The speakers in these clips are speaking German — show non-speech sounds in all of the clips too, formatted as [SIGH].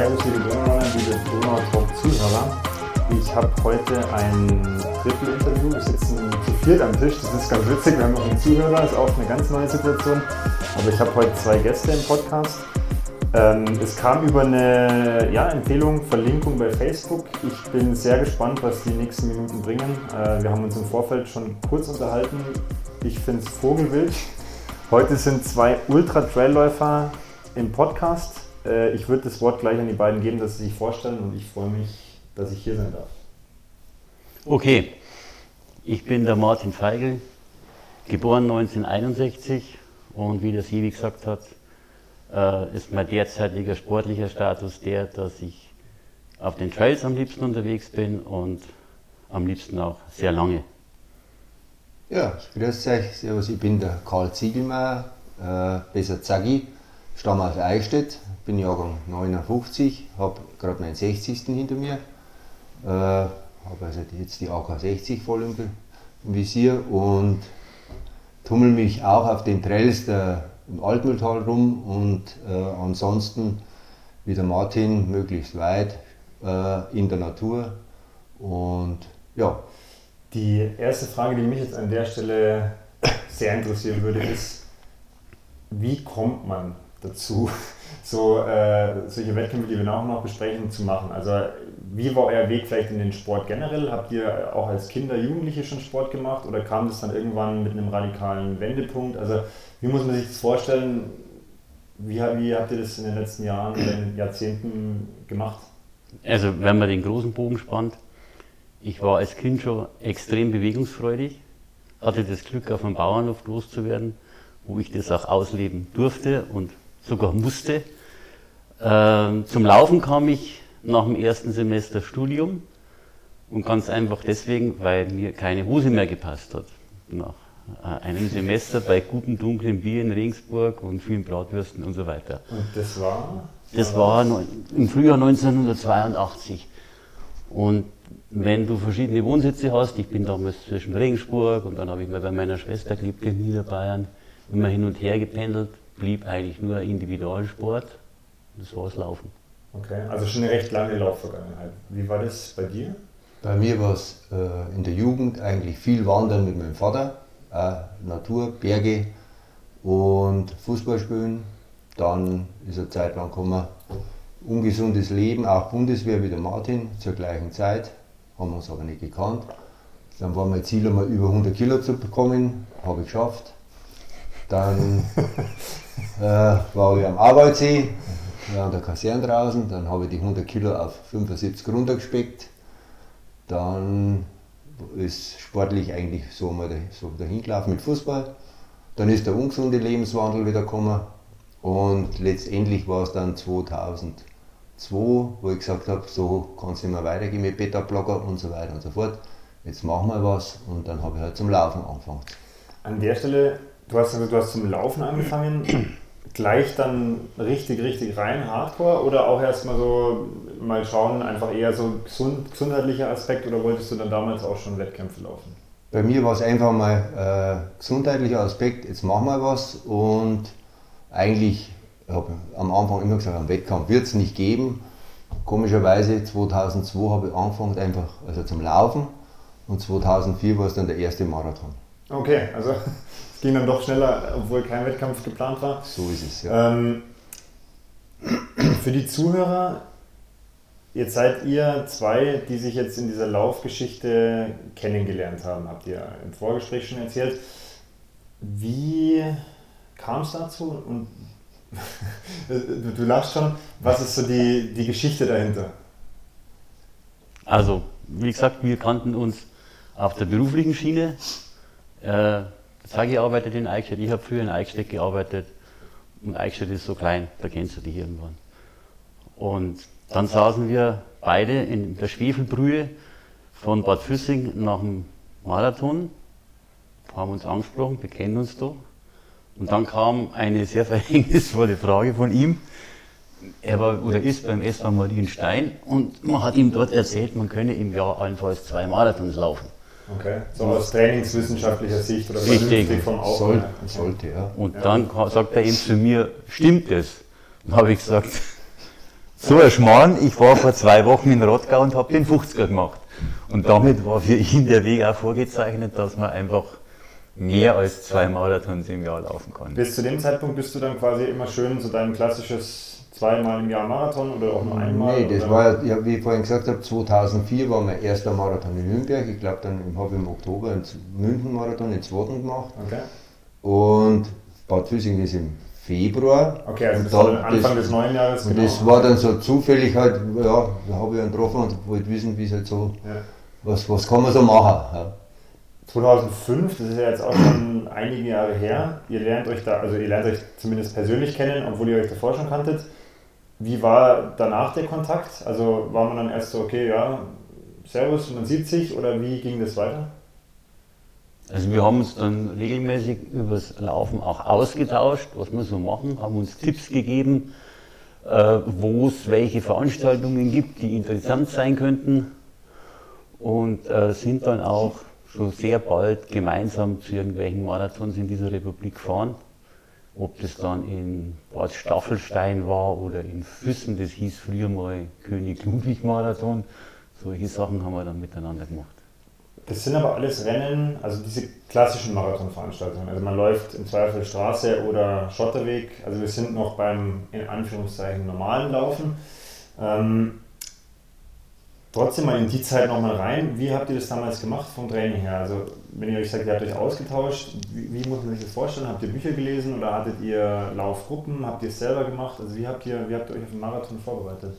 Servus, liebe Donauer, liebe Donau-Talk-Zuhörer. Ich habe heute ein Triple-Interview. Wir sitzen zu viert am Tisch. Das ist ganz witzig. Wir haben noch einen Zuhörer. Das ist auch eine ganz neue Situation. Aber ich habe heute zwei Gäste im Podcast. Ähm, es kam über eine ja, Empfehlung, Verlinkung bei Facebook. Ich bin sehr gespannt, was die nächsten Minuten bringen. Äh, wir haben uns im Vorfeld schon kurz unterhalten. Ich finde es vogelwild. Heute sind zwei Ultra-Trailläufer im Podcast. Äh, ich würde das Wort gleich an die beiden geben, dass sie sich vorstellen und ich freue mich, dass ich hier sein darf. Okay, ich bin der Martin Feigl, geboren 1961 und wie der Sivi gesagt hat, äh, ist mein derzeitiger sportlicher Status der, dass ich auf den Trails am liebsten unterwegs bin und am liebsten auch sehr lange. Ja, grüß euch, servus, ich bin der Karl Ziegelmeier, äh, besser Zaggi, stamme aus Eichstätt, bin Jahrgang 59, habe gerade meinen 60. hinter mir, äh, habe also jetzt die AK 60 voll im, im Visier und tummel mich auch auf den Trails der, im Altmühltal rum und äh, ansonsten wie der Martin möglichst weit äh, in der Natur und ja. Die erste Frage, die mich jetzt an der Stelle sehr interessieren würde, ist, wie kommt man dazu, so äh, solche Wettkämpfe, die wir nachher noch besprechen, zu machen? Also wie war euer Weg vielleicht in den Sport generell? Habt ihr auch als Kinder, Jugendliche schon Sport gemacht oder kam das dann irgendwann mit einem radikalen Wendepunkt? Also wie muss man sich das vorstellen? Wie, wie habt ihr das in den letzten Jahren in Jahrzehnten gemacht? Also wenn man den großen Bogen spannt, ich war als Kind schon extrem bewegungsfreudig, hatte das Glück, auf einem Bauernhof groß zu werden, wo ich das auch ausleben durfte und sogar musste. Ähm, zum Laufen kam ich nach dem ersten Semester Studium und ganz einfach deswegen, weil mir keine Hose mehr gepasst hat. Nach äh, einem Semester bei gutem dunklen Bier in Regensburg und vielen Bratwürsten und so weiter. Und das war? Das war im Frühjahr 1982. Und wenn du verschiedene Wohnsitze hast, ich bin damals zwischen Regensburg und dann habe ich mal bei meiner Schwester gelebt in Niederbayern, immer hin und her gependelt, blieb eigentlich nur Individualsport. Das war das Laufen. Okay, also schon eine recht lange Laufvergangenheit. Wie war das bei dir? Bei mir war es äh, in der Jugend eigentlich viel Wandern mit meinem Vater, äh, Natur, Berge und Fußball spielen. Dann ist eine Zeit lang gekommen, ungesundes Leben, auch Bundeswehr wie der Martin zur gleichen Zeit, haben wir uns aber nicht gekannt. Dann war mein Ziel, einmal über 100 Kilo zu bekommen, habe ich geschafft. Dann [LAUGHS] äh, war ich am Arbeitssee, an der Kaserne draußen, dann habe ich die 100 Kilo auf 75 runtergespeckt. Dann ist sportlich eigentlich so mal so dahin gelaufen mit Fußball. Dann ist der ungesunde Lebenswandel wieder gekommen und letztendlich war es dann 2002, wo ich gesagt habe, so kann es nicht mehr weitergehen mit Beta-Blocker und so weiter und so fort. Jetzt machen wir was und dann habe ich halt zum Laufen angefangen. An der Stelle, du hast, also, du hast zum Laufen angefangen [CLEARS THROAT] gleich dann richtig, richtig rein Hardcore oder auch erstmal so mal schauen, einfach eher so gesund, gesundheitlicher Aspekt oder wolltest du dann damals auch schon Wettkämpfe laufen? Bei mir war es einfach mal äh, gesundheitlicher Aspekt, jetzt machen wir was und eigentlich habe am Anfang immer gesagt, am Wettkampf wird es nicht geben. Komischerweise 2002 habe ich angefangen einfach also zum Laufen und 2004 war es dann der erste Marathon. Okay, also ging dann doch schneller, obwohl kein Wettkampf geplant war. So ist es, ja. Ähm, für die Zuhörer, jetzt seid ihr zwei, die sich jetzt in dieser Laufgeschichte kennengelernt haben, habt ihr im Vorgespräch schon erzählt. Wie kam es dazu? Und [LAUGHS] du, du lachst schon, was ist so die, die Geschichte dahinter? Also, wie gesagt, wir kannten uns auf der beruflichen Schiene. Äh, Sagi arbeitet in Eichstätt, ich habe früher in Eichstätt gearbeitet und Eichstätt ist so klein, da kennst du dich irgendwann. Und dann saßen wir beide in der Schwefelbrühe von Bad Füssing nach dem Marathon, haben uns angesprochen, bekennen uns da. Und dann kam eine sehr [LAUGHS] verhängnisvolle Frage von ihm. Er war oder ist beim SV Marienstein und man hat ihm dort erzählt, man könne im Jahr allenfalls zwei Marathons laufen. Okay, so aus trainingswissenschaftlicher Sicht oder Richtig. vom Soll, sollte, ja. Und dann sagt er eben zu mir, stimmt es? Dann habe ich gesagt, [LAUGHS] So ein Schmarrn, ich war vor zwei Wochen in Rottgau und habe den 50er gemacht. Und damit war für ihn der Weg auch vorgezeichnet, dass man einfach mehr als zwei Marathons im Jahr laufen kann. Bis zu dem Zeitpunkt bist du dann quasi immer schön so dein klassisches zweimal im Jahr Marathon oder auch nur einmal? Nee, das oder? war, ja, wie ich vorhin gesagt habe, 2004 war mein erster Marathon in Nürnberg. Ich glaube, dann habe ich im Oktober einen München-Marathon, den zweiten gemacht. Okay. Und Bad Füssing ist im Februar. Okay, also Und dann Anfang das- des neuen Jahres. Und genau. das war dann so zufällig halt, ja, da habe ich einen getroffen und wollte wissen, wie es halt so, Ja. was, was kann man so machen. Ja. 2005, das ist ja jetzt auch schon einige Jahre her. Ihr lernt euch da, also ihr lernt euch zumindest persönlich kennen, obwohl ihr euch davor schon kanntet. Wie war danach der Kontakt? Also war man dann erst so, okay, ja, Servus, man sieht sich oder wie ging das weiter? Also wir haben uns dann regelmäßig übers Laufen auch ausgetauscht, was wir so machen, haben uns Tipps gegeben, äh, wo es welche Veranstaltungen gibt, die interessant sein könnten und äh, sind dann auch schon sehr bald gemeinsam zu irgendwelchen Marathons in dieser Republik gefahren. Ob das dann in Bad Staffelstein war oder in Füssen, das hieß früher mal König Ludwig Marathon. Solche Sachen haben wir dann miteinander gemacht. Das sind aber alles Rennen, also diese klassischen Marathonveranstaltungen. Also man läuft im Zweifel Straße oder Schotterweg. Also wir sind noch beim in Anführungszeichen normalen Laufen. Ähm, trotzdem mal in die Zeit nochmal rein. Wie habt ihr das damals gemacht vom Training her? Also wenn ihr euch sagt, ihr habt euch ausgetauscht, wie, wie muss man sich das vorstellen? Habt ihr Bücher gelesen oder hattet ihr Laufgruppen? Habt ihr es selber gemacht? Also wie habt ihr, wie habt ihr euch auf den Marathon vorbereitet?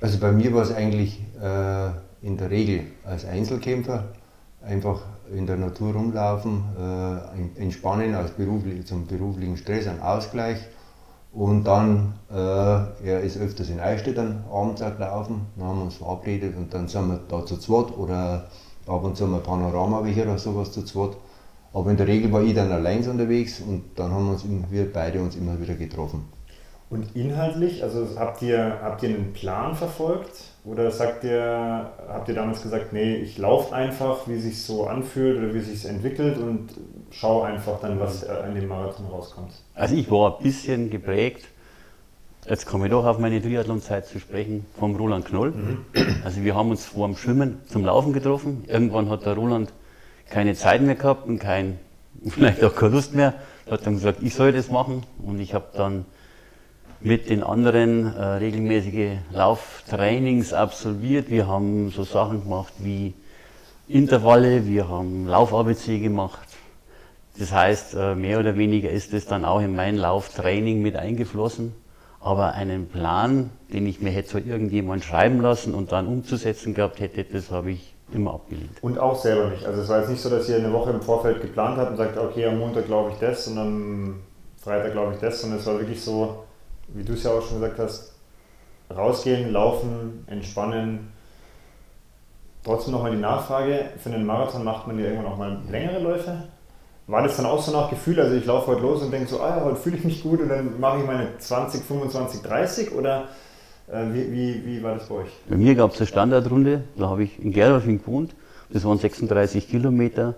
Also bei mir war es eigentlich äh, in der Regel als Einzelkämpfer einfach in der Natur rumlaufen, äh, entspannen als beruflich, zum beruflichen Stress, ein Ausgleich. Und dann, äh, er ist öfters in Eichstätt dann abends auch gelaufen, dann haben wir uns verabredet und dann sind wir da zu zweit oder ab und zu mal Panorama-Weg oder sowas zu zweit. Aber in der Regel war ich dann allein unterwegs und dann haben wir, uns, immer- wir beide uns immer wieder getroffen. Und inhaltlich, also habt ihr, habt ihr einen Plan verfolgt? Oder sagt ihr, habt ihr damals gesagt, nee, ich laufe einfach, wie sich so anfühlt oder wie sich entwickelt und schau einfach dann, was äh, in dem Marathon rauskommt? Also ich war ein bisschen geprägt, jetzt komme ich doch auf meine Triathlon-Zeit zu sprechen, vom Roland Knoll. Also wir haben uns vor dem Schwimmen zum Laufen getroffen. Irgendwann hat der Roland keine Zeit mehr gehabt und kein, [LAUGHS] vielleicht auch keine Lust mehr. Er hat dann gesagt, ich soll das machen und ich habe dann mit den anderen äh, regelmäßige Lauftrainings absolviert. Wir haben so Sachen gemacht wie Intervalle, wir haben Lauf-ABC gemacht. Das heißt, äh, mehr oder weniger ist es dann auch in mein Lauftraining mit eingeflossen. Aber einen Plan, den ich mir hätte so irgendjemand schreiben lassen und dann umzusetzen gehabt hätte, das habe ich immer abgelehnt. Und auch selber nicht. Also es war jetzt nicht so, dass ihr eine Woche im Vorfeld geplant habt und sagt, okay, am Montag glaube ich das und am Freitag glaube ich das, sondern es war wirklich so, wie du es ja auch schon gesagt hast, rausgehen, laufen, entspannen. Trotzdem nochmal die Nachfrage, für einen Marathon macht man ja irgendwann auch mal längere Läufe? War das dann auch so nach Gefühl, also ich laufe heute los und denke so, ah, heute fühle ich mich gut und dann mache ich meine 20, 25, 30 oder äh, wie, wie, wie war das bei euch? Bei mir gab es eine Standardrunde, da habe ich in Gerolfing gewohnt. Das waren 36 Kilometer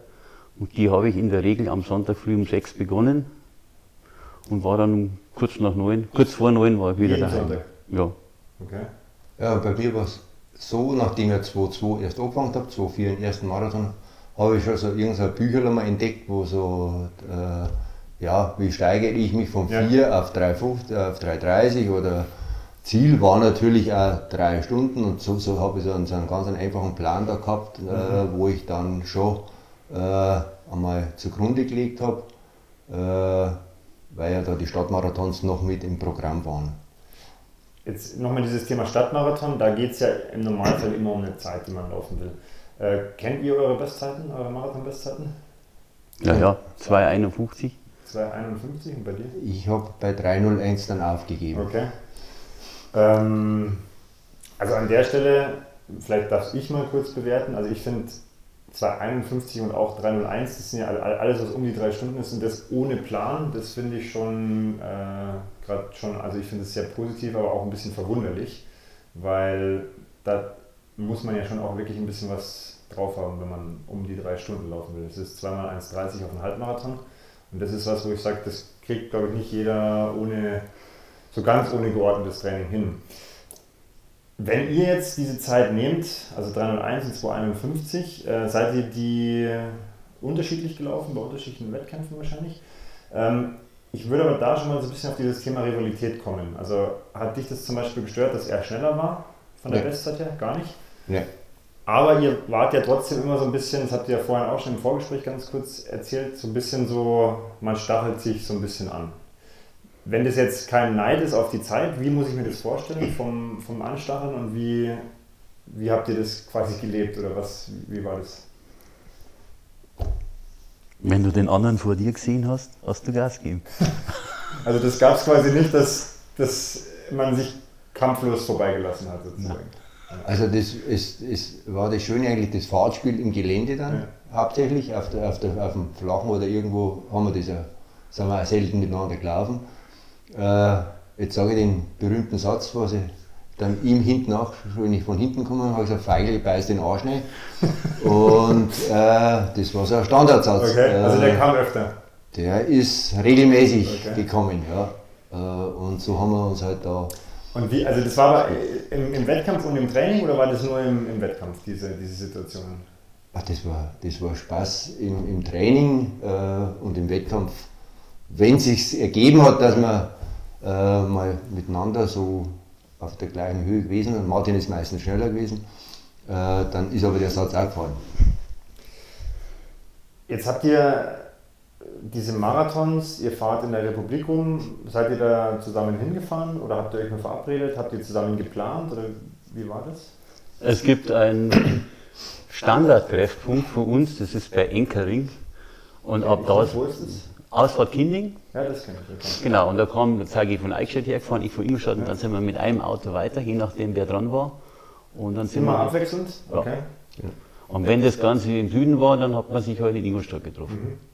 und die habe ich in der Regel am Sonntag früh um sechs begonnen und war dann um kurz nach neun, kurz vor neun war ich wieder Jeden daheim. Sonntag? Ja. Okay. Ja, bei mir war es so, nachdem ich 2-2 erst angefangen habe, 2-4 den ersten Marathon, habe ich schon so irgendein Bücherl mal entdeckt, wo so, äh, ja, wie steigere ich mich von Ja. 4 auf 3,50, auf 3,30 oder Ziel war natürlich auch drei Stunden und so, so habe ich so einen, so einen ganz einfachen Plan da gehabt, äh, wo ich dann schon äh, einmal zugrunde gelegt habe, äh, weil ja da die Stadtmarathons noch mit im Programm waren. Jetzt nochmal dieses Thema Stadtmarathon, da geht es ja im Normalfall immer um eine Zeit, die man laufen will. Äh, kennt ihr eure Bestzeiten, eure Marathon-Bestzeiten? Ja, ja, 2,51. 2,51 und bei dir? Ich habe bei 3,01 dann aufgegeben. Okay. Ähm, also an der Stelle, vielleicht darf ich mal kurz bewerten. Also ich finde 2,51 und auch 3,01, das sind ja all- all- alles, was um die drei Stunden ist und das ohne Plan, das finde ich schon äh, gerade schon, also ich finde es sehr positiv, aber auch ein bisschen verwunderlich, weil da muss man ja schon auch wirklich ein bisschen was drauf haben, wenn man um die drei Stunden laufen will. Das ist zweimal 1,30 auf einen Halbmarathon und das ist was, wo ich sage, das kriegt glaube ich nicht jeder ohne so ganz ohne geordnetes Training hin. Wenn ihr jetzt diese Zeit nehmt, also 301 und 251, äh, seid ihr die unterschiedlich gelaufen, bei unterschiedlichen Wettkämpfen wahrscheinlich. Ähm, ich würde aber da schon mal so ein bisschen auf dieses Thema Rivalität kommen. Also hat dich das zum Beispiel gestört, dass er schneller war von der Nee. Bestzeit her? Gar nicht? Ne. Aber ihr wart ja trotzdem immer so ein bisschen, das habt ihr ja vorhin auch schon im Vorgespräch ganz kurz erzählt, so ein bisschen so, man stachelt sich so ein bisschen an. Wenn das jetzt kein Neid ist auf die Zeit, wie muss ich mir das vorstellen vom, vom Anstacheln und wie, wie habt ihr das quasi gelebt oder was, wie war das? Wenn du den anderen vor dir gesehen hast, hast du Gas gegeben. [LAUGHS] Also das gab es quasi nicht, dass, dass man sich kampflos vorbeigelassen hat sozusagen. Also das ist, ist, war das Schöne eigentlich, das Fahrtspiel im Gelände dann Ja. hauptsächlich, auf, der, auf, der, auf dem Flachen oder irgendwo haben wir das ja, sind wir auch selten miteinander gelaufen. Äh, jetzt sage ich den berühmten Satz, was ich dann ihm hinten nach, wenn ich von hinten komme, habe ich gesagt, Feigl beißt den Arsch nicht. [LAUGHS] Und äh, das war so ein Standardsatz. Okay, also der Äh, kam öfter. der ist regelmäßig Okay. gekommen, ja. Äh, und so haben wir uns halt da Und wie, also das war aber im, im Wettkampf und im Training oder war das nur im, im Wettkampf, diese, diese Situationen? Ach, das, war, das war Spaß im, im Training äh, und im Wettkampf. Wenn es sich ergeben hat, dass wir äh, mal miteinander so auf der gleichen Höhe gewesen sind, Martin ist meistens schneller gewesen, äh, dann ist aber der Satz auch gefallen. Jetzt habt ihr diese Marathons, ihr fahrt in der Republik rum, seid ihr da zusammen hingefahren oder habt ihr euch nur verabredet, habt ihr zusammen geplant oder wie war das? Es gibt einen Standardtreffpunkt für uns, das ist bei Enkering. Und ab da Wo ist es? Ausfahrt Kinding, Ja, das kenne ich. Genau. Und da kam, da zeige ich von Eichstätt hergefahren, ich von Ingolstadt und dann sind wir mit einem Auto weiter, je nachdem wer dran war. Und dann sind Immer wir. abwechselnd? Ja. Okay. Und wenn das Ganze im Süden war, dann hat man sich heute in Ingolstadt getroffen. Mhm.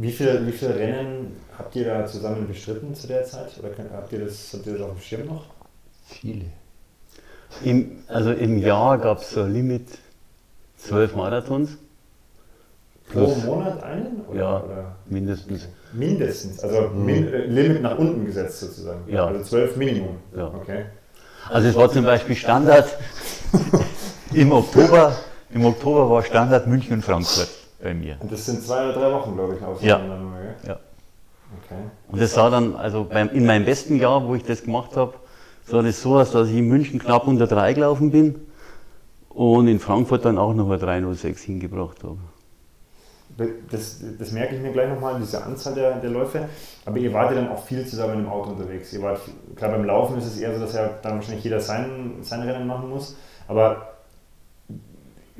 Wie viele, wie viele Rennen habt ihr da zusammen bestritten zu der Zeit? Oder habt ihr das, habt ihr das auf dem Schirm noch? Viele. Im, also im Jahr gab es so ein Limit zwölf Marathons. Pro. Monat einen? Oder, Ja. oder Mindestens. mindestens, also min, äh, Limit nach unten gesetzt sozusagen. Ja. Also zwölf Minimum. Ja. Okay. Also es war zum Beispiel Standard [LAUGHS] im Oktober. Im Oktober war Standard München und Frankfurt bei mir. Und das sind zwei oder drei Wochen, glaube ich, Ja. auseinander. gell? Ja. Okay. Und das sah dann, also beim, in meinem besten Jahr, wo ich das gemacht habe, sah das so aus, dass ich in München knapp unter drei gelaufen bin und in Frankfurt dann auch noch ein 306 hingebracht habe. Das, das merke ich mir gleich nochmal, diese Anzahl der, der Läufe. Aber ihr wart ja dann auch viel zusammen im Auto unterwegs. Ihr wart, klar, beim Laufen ist es eher so, dass ja dann wahrscheinlich jeder sein, sein Rennen machen muss. Aber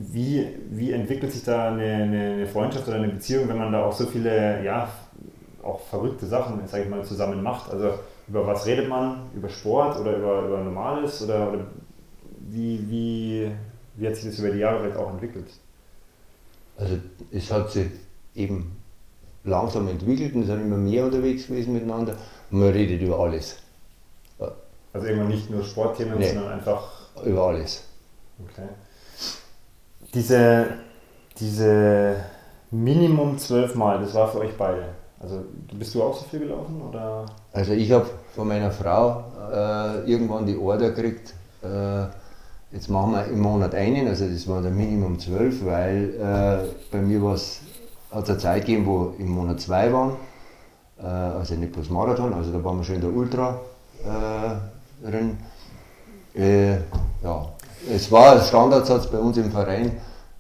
wie, wie entwickelt sich da eine, eine, Freundschaft oder eine Beziehung, wenn man da auch so viele, ja, auch verrückte Sachen, sage ich mal, zusammen macht? Also über was redet man? Über Sport oder über, über Normales? Oder, oder wie, wie, wie hat sich das über die Jahre vielleicht auch entwickelt? Also es hat sich eben langsam entwickelt und sind immer mehr unterwegs gewesen miteinander und man redet über alles. Also irgendwann nicht nur Sportthemen, Nee. sondern einfach. Über alles. Okay. Diese, diese Minimum zwölf Mal, das war für euch beide. Also bist du auch so viel gelaufen oder? Also ich habe von meiner Frau äh, irgendwann die Order gekriegt, äh, jetzt machen wir im Monat einen, also das war der Minimum 12, weil äh, bei mir hat es eine Zeit gegeben, wo im Monat zwei waren, äh, also nicht bloß Marathon, also da waren wir schon in der Ultra äh, drin. Äh, ja, es war ein Standardsatz bei uns im Verein,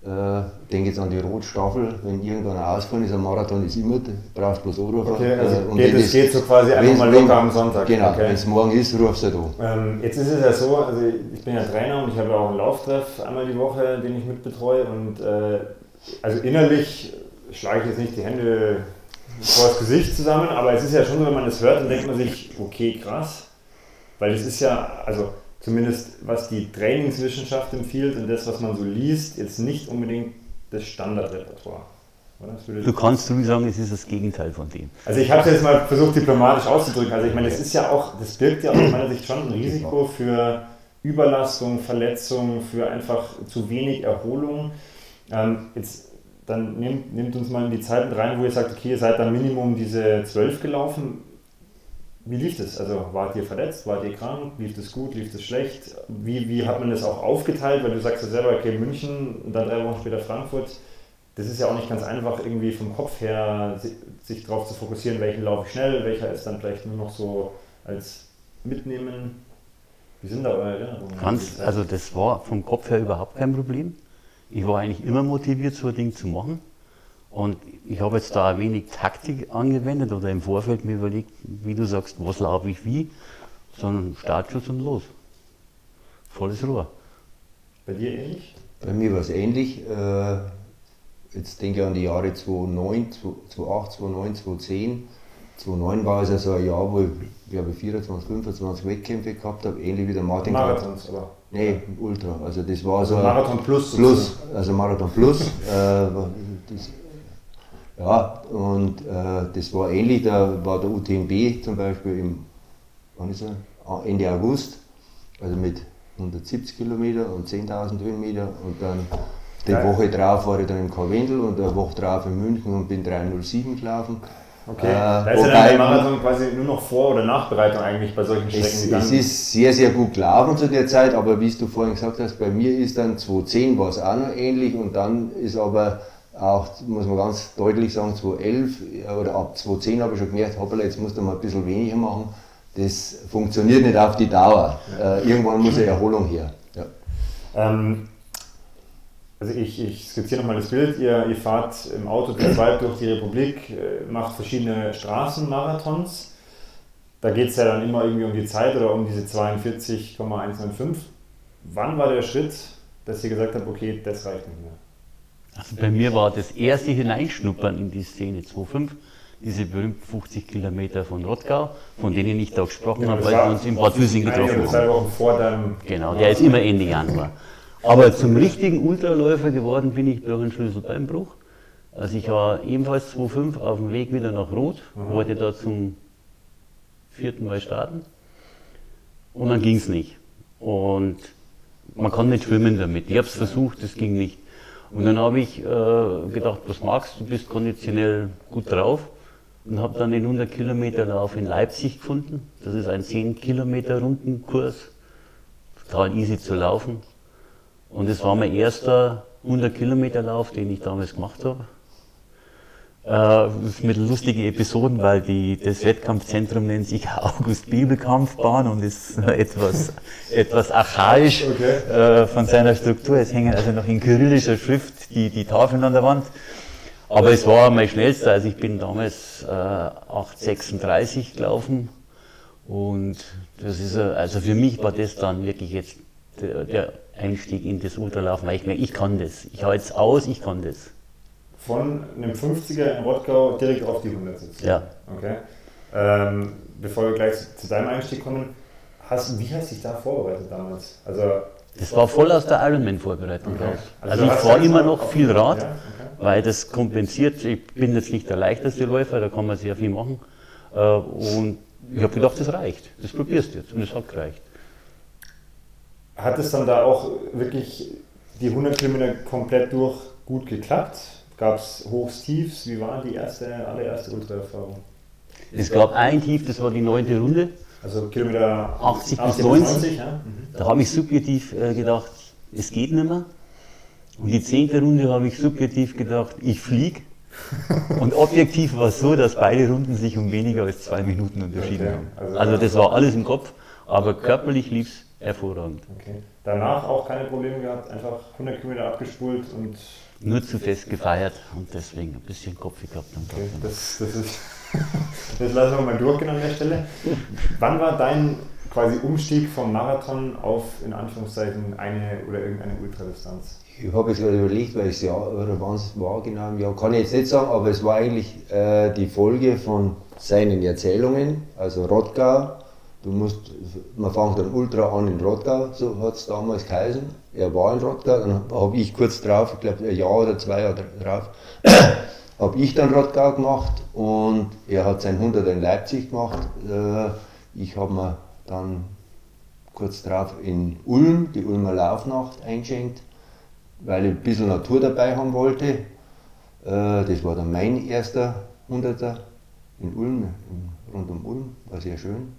äh, denke jetzt an die Rotstaffel, wenn irgendwann ein Ausfall ist, ein Marathon ist immer, du brauchst bloß anrufen. Okay, also Äh, geht, es geht so quasi einfach mal locker am Sonntag. Genau, Okay. wenn es morgen ist, rufst du an. Ähm, jetzt ist es ja so, also ich bin ja Trainer und ich habe ja auch einen Lauftreff einmal die Woche, den ich mitbetreue und äh, also innerlich schlage ich jetzt nicht die Hände vor das Gesicht zusammen, aber es ist ja schon so, wenn man das hört, dann denkt man sich, okay, krass, weil es ist ja, also zumindest was die Trainingswissenschaft empfiehlt und das, was man so liest, jetzt nicht unbedingt das Standardrepertoire. Du kannst ruhig sagen, es ist das Gegenteil von dem. also ich habe es jetzt mal versucht diplomatisch auszudrücken. Also ich meine, das ist ja auch, das birgt ja aus meiner Sicht schon ein Risiko für Überlastung, Verletzung, für einfach zu wenig Erholung. Ähm, jetzt dann nehmt, nehmt uns mal in die Zeiten rein, wo ihr sagt, okay, ihr seid dann Minimum diese 12 gelaufen. Wie lief das? Also wart ihr verletzt, wart ihr krank, lief das gut, lief das schlecht? Wie, wie hat man das auch aufgeteilt? Weil du sagst ja selber, okay, München und dann drei Wochen später Frankfurt. Das ist ja auch nicht ganz einfach, irgendwie vom Kopf her sich, darauf zu fokussieren, welchen laufe ich schnell, welcher ist dann vielleicht nur noch so als Mitnehmen. Wie sind da eure Erinnerungen? Ganz, also das war vom Kopf her überhaupt kein Problem. Ich war eigentlich immer motiviert, so ein Ding zu machen. Und ich habe jetzt da ein wenig Taktik angewendet oder im Vorfeld mir überlegt, wie du sagst, was laufe ich wie, sondern Startschuss und los. Volles Rohr. Bei dir ähnlich? Bei mir war es ähnlich. Äh, jetzt denke ich an die Jahre 2009, 2008, 2009, 2010. 2009 war es ja so ein Jahr, wo ich, glaube 24, 25 Wettkämpfe gehabt habe, ähnlich wie der Martin. Marathons, oder? Nee, Ultra. Also das war Also so. Marathon Plus. Plus, also Marathon Plus. äh, das, ja, und äh, das war ähnlich, da war der UTMB zum Beispiel im wann ist er? Ah, Ende August, also mit 170 Kilometer und 10.000 Höhenmeter und dann die Geil. Woche drauf war ich dann im Karwendel und eine Woche drauf in München und bin 307 gelaufen. Okay, Äh, da ist ja dann der Marathon quasi nur noch Vor- oder Nachbereitung eigentlich bei solchen Strecken. Es, dann es ist sehr, sehr gut gelaufen zu der Zeit, aber wie du vorhin gesagt hast, bei mir ist dann 2010 war es auch noch ähnlich und dann ist aber auch, muss man ganz deutlich sagen, 2011 oder ab 2010 habe ich schon gemerkt, hoppala, jetzt musst du mal ein bisschen weniger machen. Das funktioniert nicht auf die Dauer. Äh, irgendwann muss eine Erholung her. Ja. Ähm, also ich, ich skizziere nochmal das Bild. Ihr, ihr fahrt im Auto zu zweit durch die Republik, äh, macht verschiedene Straßenmarathons. Da geht es ja dann immer irgendwie um die Zeit oder um diese 42,195. Wann war der Schritt, dass ihr gesagt habt, okay, das reicht nicht mehr? Also bei mir war das erste Hineinschnuppern in die Szene 2.5, diese berühmten 50 Kilometer von Rottgau, von denen ich da gesprochen habe, weil wir uns in Bad Füssing getroffen haben. Genau, der ist immer Ende Januar. Aber zum richtigen Ultraläufer geworden bin ich durch einen Schlüsselbeinbruch. Also ich war ebenfalls 2,5 auf dem Weg wieder nach Rot, wollte da zum vierten Mal starten und dann ging es nicht. Und man kann nicht schwimmen damit. Ich habe es versucht, es ging nicht. Und dann habe ich äh, gedacht, was magst du, bist konditionell gut drauf und habe dann den 100 Kilometer Lauf in Leipzig gefunden. Das ist ein 10 Kilometer Rundenkurs, total easy zu laufen. Und es war mein erster 100 Kilometer Lauf, den ich damals gemacht habe. Äh, mit lustigen Episoden, weil die, das Wettkampfzentrum nennt sich August Bibelkampfbahn und ist etwas, etwas archaisch Okay. äh, von seiner Struktur. Es hängen also noch in kyrillischer Schrift die, die Tafeln an der Wand. Aber es war mein schnellster, also ich bin damals äh, 8,36 gelaufen und das ist, äh, also für mich war das dann wirklich jetzt der, der Einstieg in das Ultralaufen, weil ich merke, ich kann das. Ich halte es aus, ich kann das. Von einem 50er in Rottgau direkt auf die 100 sitzt. Ja. Okay. Ähm, bevor wir gleich zu deinem Einstieg kommen, hast, wie hast du dich da vorbereitet damals? Also, Das war voll aus der Ironman-Vorbereitung Okay. raus. Also Also, ich fahre immer noch viel Rad, Ja, okay. weil das kompensiert. Ich bin jetzt nicht der leichteste Läufer, da kann man sehr viel machen. Äh, Und ich habe gedacht, das reicht. Das probierst du jetzt. Und es hat gereicht. Hat es dann da auch wirklich die 100 Kilometer komplett durch gut geklappt? Gab es Hochs, Tiefs? Wie war die erste, allererste Ultraerfahrung? Es gab ein Tief, das war die neunte Runde. Also Kilometer 80 bis 80 90. ja? Mhm. Da habe ich subjektiv äh, gedacht, es geht nicht mehr. Und die zehnte Runde habe ich subjektiv gedacht, ich fliege. [LAUGHS] Und objektiv war es so, dass beide Runden sich um weniger als zwei Minuten unterschieden Okay, haben. also- Also das war alles im Kopf, aber körperlich lief es hervorragend. Okay. Danach auch keine Probleme gehabt, einfach 100 Kilometer abgespult und Nur zu fest gefeiert und deswegen ein bisschen Kopf gehabt. am Tag. okay, das, das ist. [LAUGHS] das lassen wir mal durchgehen an der Stelle. Wann war dein quasi Umstieg vom Marathon auf in Anführungszeichen eine oder irgendeine Ultradistanz? Ich habe jetzt gerade überlegt, welches Jahr oder wann es war genau Jahr, kann ich jetzt nicht sagen, aber es war eigentlich äh, die Folge von seinen Erzählungen, also Rottgau. Du musst, man fängt dann Ultra an in Rottgau, so hat es damals geheißen. Er war in Rottgau, dann habe ich kurz drauf, ich glaube ein Jahr oder zwei Jahre drauf, [COUGHS] habe ich dann Rottgau gemacht und er hat sein 100 in Leipzig gemacht. Äh, ich habe mir dann kurz drauf in Ulm, die Ulmer Laufnacht eingeschenkt weil ich ein bisschen Natur dabei haben wollte. Äh, Das war dann mein erster 100er in Ulm, rund um Ulm, war sehr schön.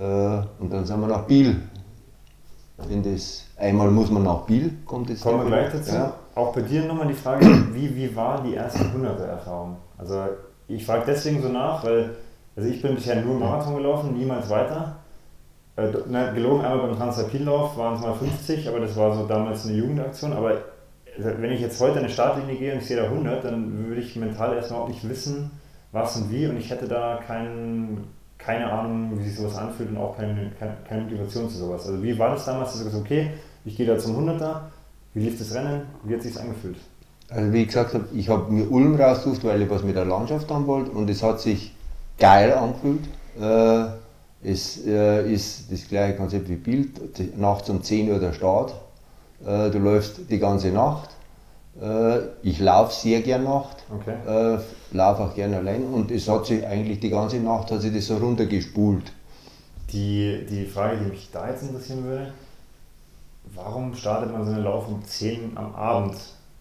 Äh, und dann sind wir nach Biel. In das, einmal muss man nach Biel, kommt jetzt. Kommen wir gleich dazu. Ja. Auch bei dir nochmal die Frage, [CLEARS THROAT] wie, wie war die erste 100er-Erfahrung? Also ich frage deswegen so nach, weil also ich bin bisher nur Marathon gelaufen, niemals weiter. Äh, ne, gelogen einmal beim Transalpinlauf waren es mal 50, aber das war so damals eine Jugendaktion. Aber also, wenn ich jetzt heute in eine Startlinie gehe und ich sehe da 100, dann würde ich mental erstmal auch nicht wissen, was und wie und ich hätte da kein, keine Ahnung, wie sich sowas anfühlt und auch keine, keine, keine Motivation zu sowas. Also wie war das damals, dass du gesagt okay, ich gehe da zum 100er, wie lief das Rennen, wie hat sich angefühlt? Also wie ich gesagt habe, ich habe mir Ulm rausgesucht, weil ich was mit der Landschaft haben wollte und es hat sich geil angefühlt. Äh, es äh, ist das gleiche Konzept wie Bild, nachts um 10 Uhr der Start. Äh, du läufst die ganze Nacht. Äh, ich laufe sehr gern Nacht, Okay. äh, laufe auch gerne allein und es hat sich eigentlich die ganze Nacht hat sich das so runtergespult. Die, die Frage, die mich da jetzt interessieren würde, warum startet man so einen Lauf um 10 am Abend?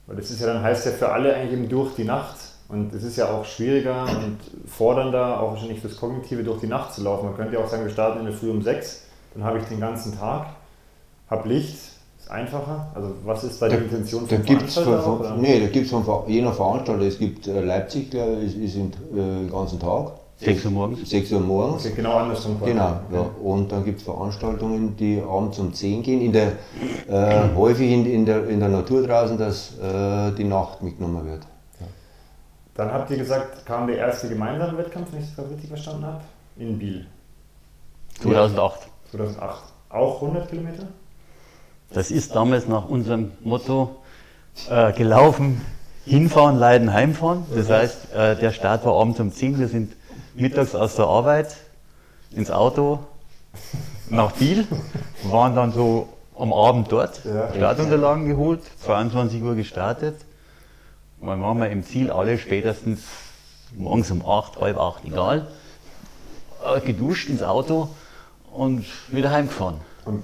Weil das ist ja dann heißt ja für alle eigentlich eben durch die Nacht. Und es ist ja auch schwieriger und fordernder, auch wahrscheinlich fürs Kognitive durch die Nacht zu laufen. Man könnte ja auch sagen, wir starten in der Früh um 6, dann habe ich den ganzen Tag, habe Licht, einfacher. Also was ist da die Intention Da vom gibt's Veranstalter von, nee, da gibt es von je nach Veranstalter, es gibt äh, Leipzig, glaube ich, ist, ist äh, den ganzen Tag. 6 Uhr morgens. 6 Uhr morgens. Okay, genau andersrum. Genau, ja. und dann gibt es Veranstaltungen, die abends um 10 gehen. In der, äh, häufig in, in, der, in der Natur draußen, dass äh, die Nacht mitgenommen wird. Dann habt ihr gesagt, kam der erste gemeinsame Wettkampf, wenn ich das gerade richtig verstanden habe, in Biel. 2008. 2008. Auch 100 Kilometer? Das ist damals nach unserem Motto äh, gelaufen, hinfahren, leiden, heimfahren. Das heißt, äh, der Start war abends um 10, wir sind mittags aus der Arbeit ins Auto nach Biel, waren dann so am Abend dort, Ja. Startunterlagen geholt, 22 Uhr gestartet. Und dann waren wir im Ziel alle spätestens morgens um 8, halb 8, egal, äh, geduscht ins Auto und wieder heimgefahren. Und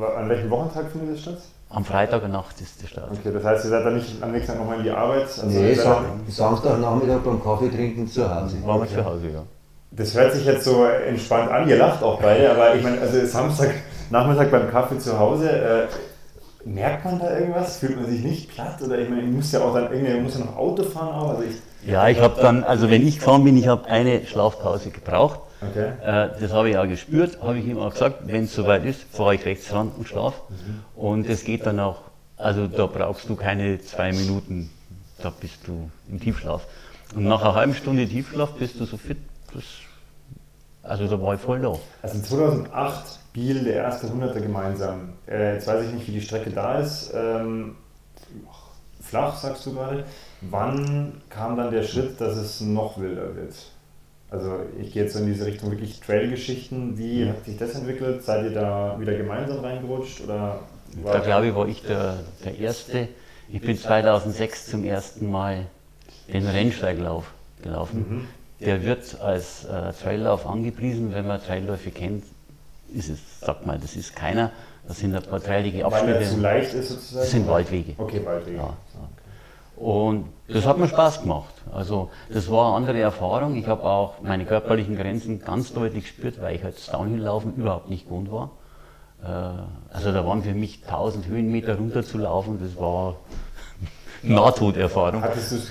an welchem Wochentag findet das statt? Am Freitag Nacht ist der Start. Okay, das heißt, ihr seid dann nicht am nächsten Tag nochmal in die Arbeit? Also Nee, Sam Samstagnachmittag beim Kaffee trinken zu Hause. Waren wir zu Hause, ja. das hört sich jetzt so entspannt an, ihr lacht auch beide, aber ich meine, also Samstag, Nachmittag beim Kaffee zu Hause, äh, merkt man da irgendwas? Fühlt man sich nicht platt? Oder ich meine, ich muss ja auch dann irgendwie, muss ja noch Auto fahren auch. Also ich, Ja, ich habe dann, also wenn ich gefahren bin, ich habe eine Schlafpause gebraucht. Okay. Äh, das habe ich auch gespürt, habe ich ihm auch gesagt, wenn es soweit ist, fahre ich rechts ran und schlaf. Und es geht dann auch, also da brauchst du keine zwei Minuten, da bist du im Tiefschlaf. Und nach einer halben Stunde Tiefschlaf bist du so fit, das, also da war ich voll da. Also 2008 Biel, der erste Hunderter gemeinsam. Äh, jetzt weiß ich nicht, wie die Strecke da ist. Ähm, flach, sagst du gerade. Wann kam dann der Schritt, dass es noch wilder wird? Also ich gehe jetzt in diese Richtung wirklich Trail-Geschichten. Wie hat sich das entwickelt? Seid ihr da wieder gemeinsam reingerutscht? Oder Da glaube ich, war ich der, der Erste. Ich bin 2006 zum ersten Mal den Rennsteiglauf gelaufen. Der wird als äh, Traillauf angepriesen. Wenn man Trailläufe kennt, ist es, sagt man, das ist keiner. Das sind ein paar trailige weil er zu Abschnitte. leicht ist sozusagen? Das sind Waldwege. Okay, Waldwege. Ja. Und das hat mir Spaß gemacht. Also das war eine andere Erfahrung. Ich habe auch meine körperlichen Grenzen ganz deutlich gespürt, weil ich als Downhill-Laufen überhaupt nicht gewohnt war. Äh, Also da waren für mich 1000 Höhenmeter runterzulaufen, das war [LAUGHS] Nahtoderfahrung. Hattest du es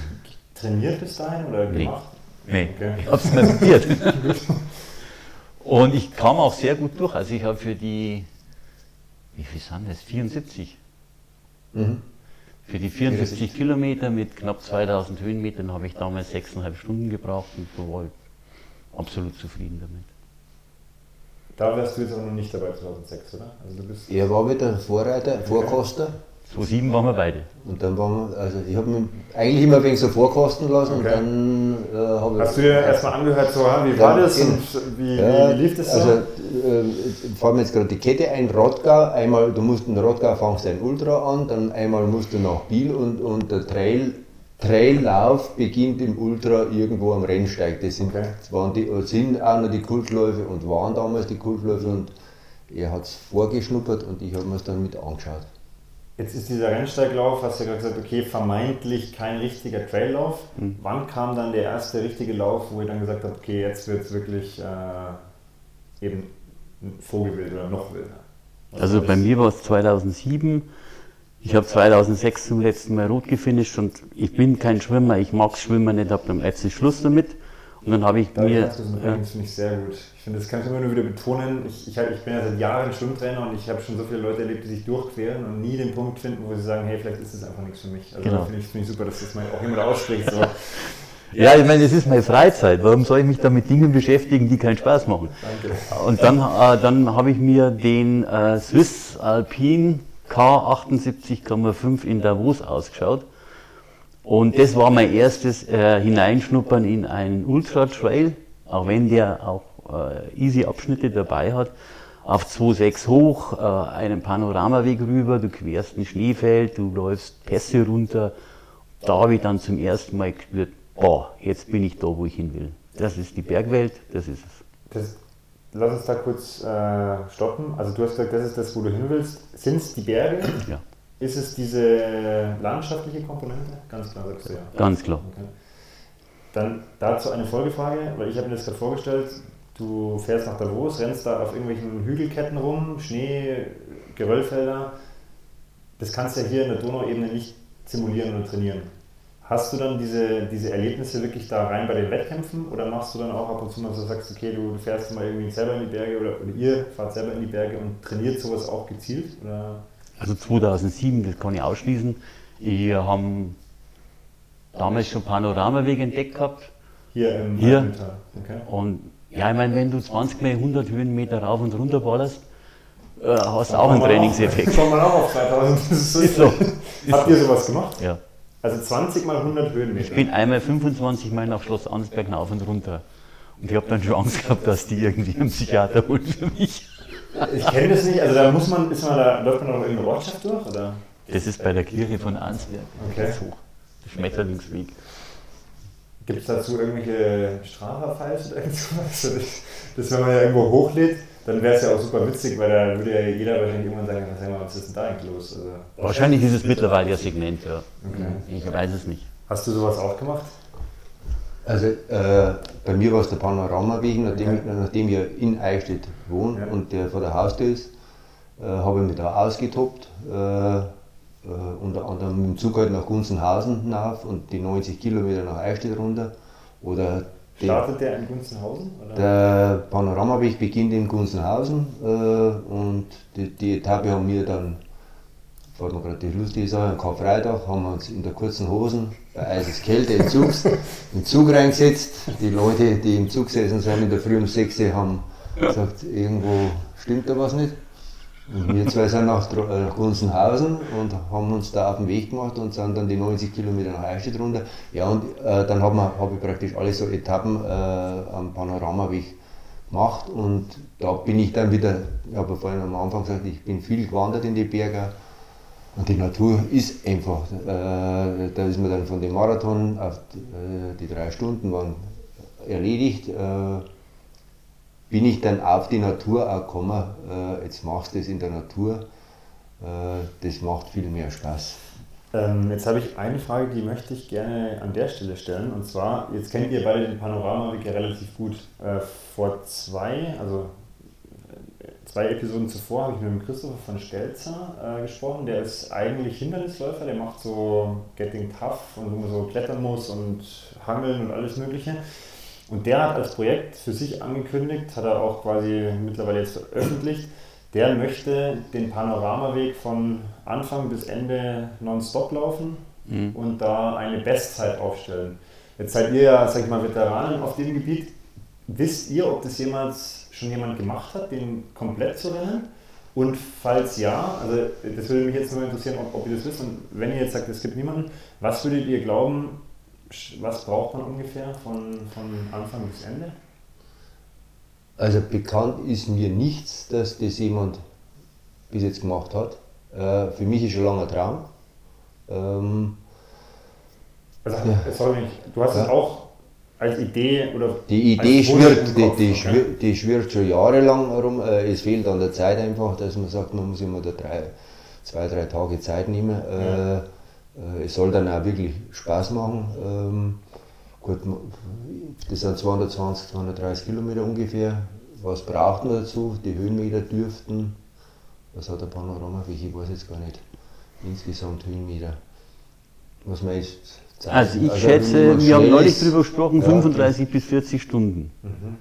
trainiert bis dahin oder Nee. gemacht? Nee, Okay. ich habe es nicht probiert. [LAUGHS] Und ich kam auch sehr gut durch. Also ich habe für die, wie viel sind das? 74. Mhm. Für die 74 Kilometer mit knapp 2000 Höhenmetern habe ich damals 6,5 Stunden gebraucht und so war absolut zufrieden damit. Da wärst du jetzt aber noch nicht dabei 2006, oder? Also du bist Er war wieder Vorreiter, Vorkoster. 2007 waren wir beide. Und dann waren wir, also ich habe mich eigentlich immer wegen so vorkosten lassen Okay. und dann äh, habe ich. Hast du dir erstmal angehört, so, ah, wie war das und wie, Ja, wie, lief das so? Also, äh, fallen mir jetzt gerade die Kette ein, Rottgau, einmal, du musst in Rottgau fangst ein Ultra an, dann einmal musst du nach Biel und, und der Trail, Traillauf beginnt im Ultra irgendwo am Rennsteig. Das sind, Okay. waren die, sind auch noch die Kultläufe und waren damals die Kultläufe und er hat es vorgeschnuppert und ich habe mir es dann mit angeschaut. Jetzt ist dieser Rennsteiglauf, hast du ja gerade gesagt, okay, vermeintlich kein richtiger Traillauf. Mhm. Wann kam dann der erste richtige Lauf, wo ihr dann gesagt habt, okay, jetzt wird es wirklich äh, eben Vogelwild oder noch wilder? Was also bei mir war es 2007. Ich habe 2006 zum letzten Mal rot gefinisht und ich bin kein Schwimmer, ich mag Schwimmen nicht, habe dann letztlich Schluss damit. Und dann habe ich da mir. Das finde ich sehr gut. Ich finde, das kann ich immer nur wieder betonen. Ich, ich, ich bin ja seit Jahren Schwimmtrainer und ich habe schon so viele Leute erlebt, die sich durchqueren und nie den Punkt finden, wo sie sagen, hey, vielleicht ist das einfach nichts für mich. Also genau. finde ich, find ich super, dass das mal auch jemand ausspricht. So. [LAUGHS] Ja, ich meine, es ist meine Freizeit. Warum soll ich mich da mit Dingen beschäftigen, die keinen Spaß machen? Danke. Und dann, äh, dann habe ich mir den äh, Swiss Alpine K78,5 in Davos ausgeschaut. Und das war mein erstes äh, Hineinschnuppern in einen Ultra Trail, auch wenn der auch äh, easy Abschnitte dabei hat. Auf 2,6 hoch, äh, einen Panoramaweg rüber, du querst ein Schneefeld, du läufst Pässe runter. Da habe ich dann zum ersten Mal gespürt, boah, jetzt bin ich da, wo ich hin will. Das ist die Bergwelt, das ist es. Das, lass uns da kurz äh, stoppen. Also du hast gesagt, das ist das, wo du hin willst. Sind es die Berge? Ja. Ist es diese landschaftliche Komponente? Ganz klar sagst du ja. Ganz klar. Okay. Dann dazu eine Folgefrage, weil ich habe mir das gerade vorgestellt, du fährst nach Davos, rennst da auf irgendwelchen Hügelketten rum, Schnee, Geröllfelder. Das kannst du ja hier in der Donauebene nicht simulieren oder trainieren. Hast du dann diese, diese Erlebnisse wirklich da rein bei den Wettkämpfen oder machst du dann auch ab und zu mal so, sagst, okay, du fährst mal irgendwie selber in die Berge oder, oder ihr fahrt selber in die Berge und trainiert sowas auch gezielt? Oder? Also 2007, das kann ich ausschließen. Wir haben damals schon Panoramaweg entdeckt gehabt. Hier im Hier. Okay. Und ja, ich meine, wenn du 20 mal 100 Höhenmeter rauf und runter ballerst, äh, hast du auch einen Trainingseffekt. Kommt man auch auf 2000. Das ist so. Ist so. Habt ihr sowas gemacht? Ja. Also 20 mal 100 Höhenmeter. Ich bin einmal 25 Mal nach Schloss Ansberg rauf und runter. Und ich habe dann schon Angst gehabt, dass die irgendwie einen Psychiater holen für mich. Ich kenne das nicht, also da muss man, ist man da, läuft man noch irgendeine Ortschaft durch? Oder? Das ist bei der Kirche von Ansberg. Okay. hoch. Der Schmetterlingsweg. Gibt es dazu irgendwelche Strafverfalls oder irgendwas? Das, das, wenn man ja irgendwo hochlädt, dann wäre es ja auch super witzig, weil da würde ja jeder wahrscheinlich irgendwann sagen, was, mal, was ist denn da eigentlich los? Also, wahrscheinlich ist es mittlerweile ja Segment, ja. Okay. Ich weiß es nicht. Hast du sowas auch gemacht? Also äh, bei mir war es der Panoramaweg, nachdem, okay. nachdem ich in Eichstätt wohne ja. und der vor der Haustür ist, äh, habe ich mich da ausgetobt. Äh, äh, unter anderem mit dem Zug halt nach Gunzenhausen hinauf und die 90 Kilometer nach Eichstätt runter. Oder Startet der in Gunzenhausen? Oder? Der Panoramaweg beginnt in Gunzenhausen äh, und die, die Etappe haben wir dann fällt mir gerade die lustige Sache, am Karfreitag haben wir uns in der kurzen Hosen bei eises Kälte im Zug, im Zug reingesetzt. Die Leute, die im Zug gesessen sind in der Früh um 6 Uhr, haben gesagt, irgendwo stimmt da was nicht. Und wir zwei sind nach, äh, nach Gunzenhausen und haben uns da auf den Weg gemacht und sind dann die 90 Kilometer nach Eichstätt runter. Ja, und äh, dann habe hab ich praktisch alle so Etappen äh, am Panoramaweg gemacht und da bin ich dann wieder, ich habe vorhin am Anfang gesagt, ich bin viel gewandert in die Berge und die Natur ist einfach, äh, da ist man dann von dem Marathon auf äh, die drei Stunden waren erledigt, äh, bin ich dann auf die Natur auch gekommen, äh, jetzt machst du es in der Natur, äh, das macht viel mehr Spaß. Ähm, jetzt habe ich eine Frage, die möchte ich gerne an der Stelle stellen. Und zwar, jetzt kennt ihr beide den Panoramaweg ja relativ gut. Äh, vor zwei, also zwei Episoden zuvor habe ich mit dem Christopher von Stelzer äh, gesprochen. Der ist eigentlich Hindernisläufer, der macht so Getting Tough und wo man so klettern muss und Hangeln und alles Mögliche. Und der hat als Projekt für sich angekündigt, hat er auch quasi mittlerweile jetzt veröffentlicht, der möchte den Panoramaweg von Anfang bis Ende nonstop laufen mhm. und da eine Bestzeit aufstellen. Jetzt seid ihr ja, sag ich mal, Veteranen auf dem Gebiet. Wisst ihr, ob das jemals schon jemand gemacht hat, den komplett zu rennen? Und falls ja, also das würde mich jetzt nur interessieren, ob, ob ihr das wisst. Und wenn ihr jetzt sagt, es gibt niemanden, was würdet ihr glauben, was braucht man ungefähr von, von Anfang bis Ende? Also bekannt ist mir nichts, dass das jemand bis jetzt gemacht hat. Äh, für mich ist schon lange ein Traum. Ähm, also, ja. sorry, du hast ja. es auch als Idee oder die Idee schwirrt, die, die, schwirrt, die, schwirrt schon jahrelang herum. Äh, es fehlt an der Zeit einfach, dass man sagt, man muss immer da drei, zwei, drei Tage Zeit nehmen. Äh, äh, es soll dann auch wirklich Spaß machen. Ähm, gut, das sind 220, 230 Kilometer ungefähr. Was braucht man dazu? Die Höhenmeter dürften, was hat der Panorama, ich weiß jetzt gar nicht, insgesamt Höhenmeter. Was man jetzt also ich also schätze, wir haben neulich darüber gesprochen, ja, 35 bis 40 Stunden. Mhm.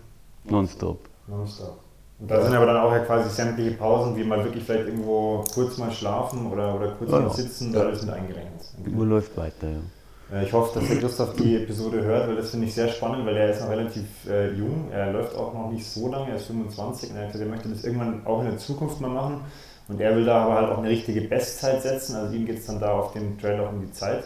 Nonstop. Nonstop. Und da sind aber dann auch ja quasi sämtliche Pausen, wie mal wirklich vielleicht irgendwo kurz mal schlafen oder, oder kurz mal sitzen, da alles mit eingerechnet. Die Uhr läuft weiter, ja. Ich hoffe, dass der Christoph die Episode hört, weil das finde ich sehr spannend, weil er ist noch relativ äh, jung. Er läuft auch noch nicht so lange, er ist 25 und er hat gesagt, er möchte das irgendwann auch in der Zukunft mal machen. Und er will da aber halt auch eine richtige Bestzeit setzen. Also ihm geht es dann da auf dem Trail auch um die Zeit.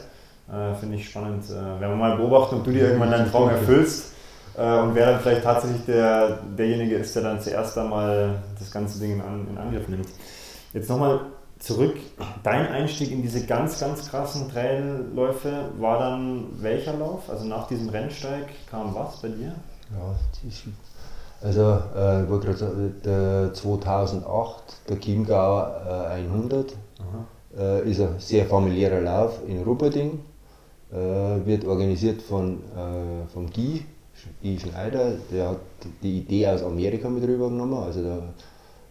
Äh, Finde ich spannend. Äh, wenn wir mal beobachten, ob du dir irgendwann deinen Traum erfüllst äh, und wer dann vielleicht tatsächlich der, derjenige ist, der dann zuerst einmal das ganze Ding in, in Angriff nimmt. Jetzt nochmal zurück. Dein Einstieg in diese ganz, ganz krassen Trailläufe war dann welcher Lauf? Also nach diesem Rennsteig kam was bei dir? Ja, also äh, war gerade 2008 der Chiemgauer äh, 100. Äh, ist ein sehr familiärer Lauf in Rupperding. Äh, wird organisiert von, äh, vom Guy, Guy Schneider, der hat die Idee aus Amerika mit rübergenommen. Also da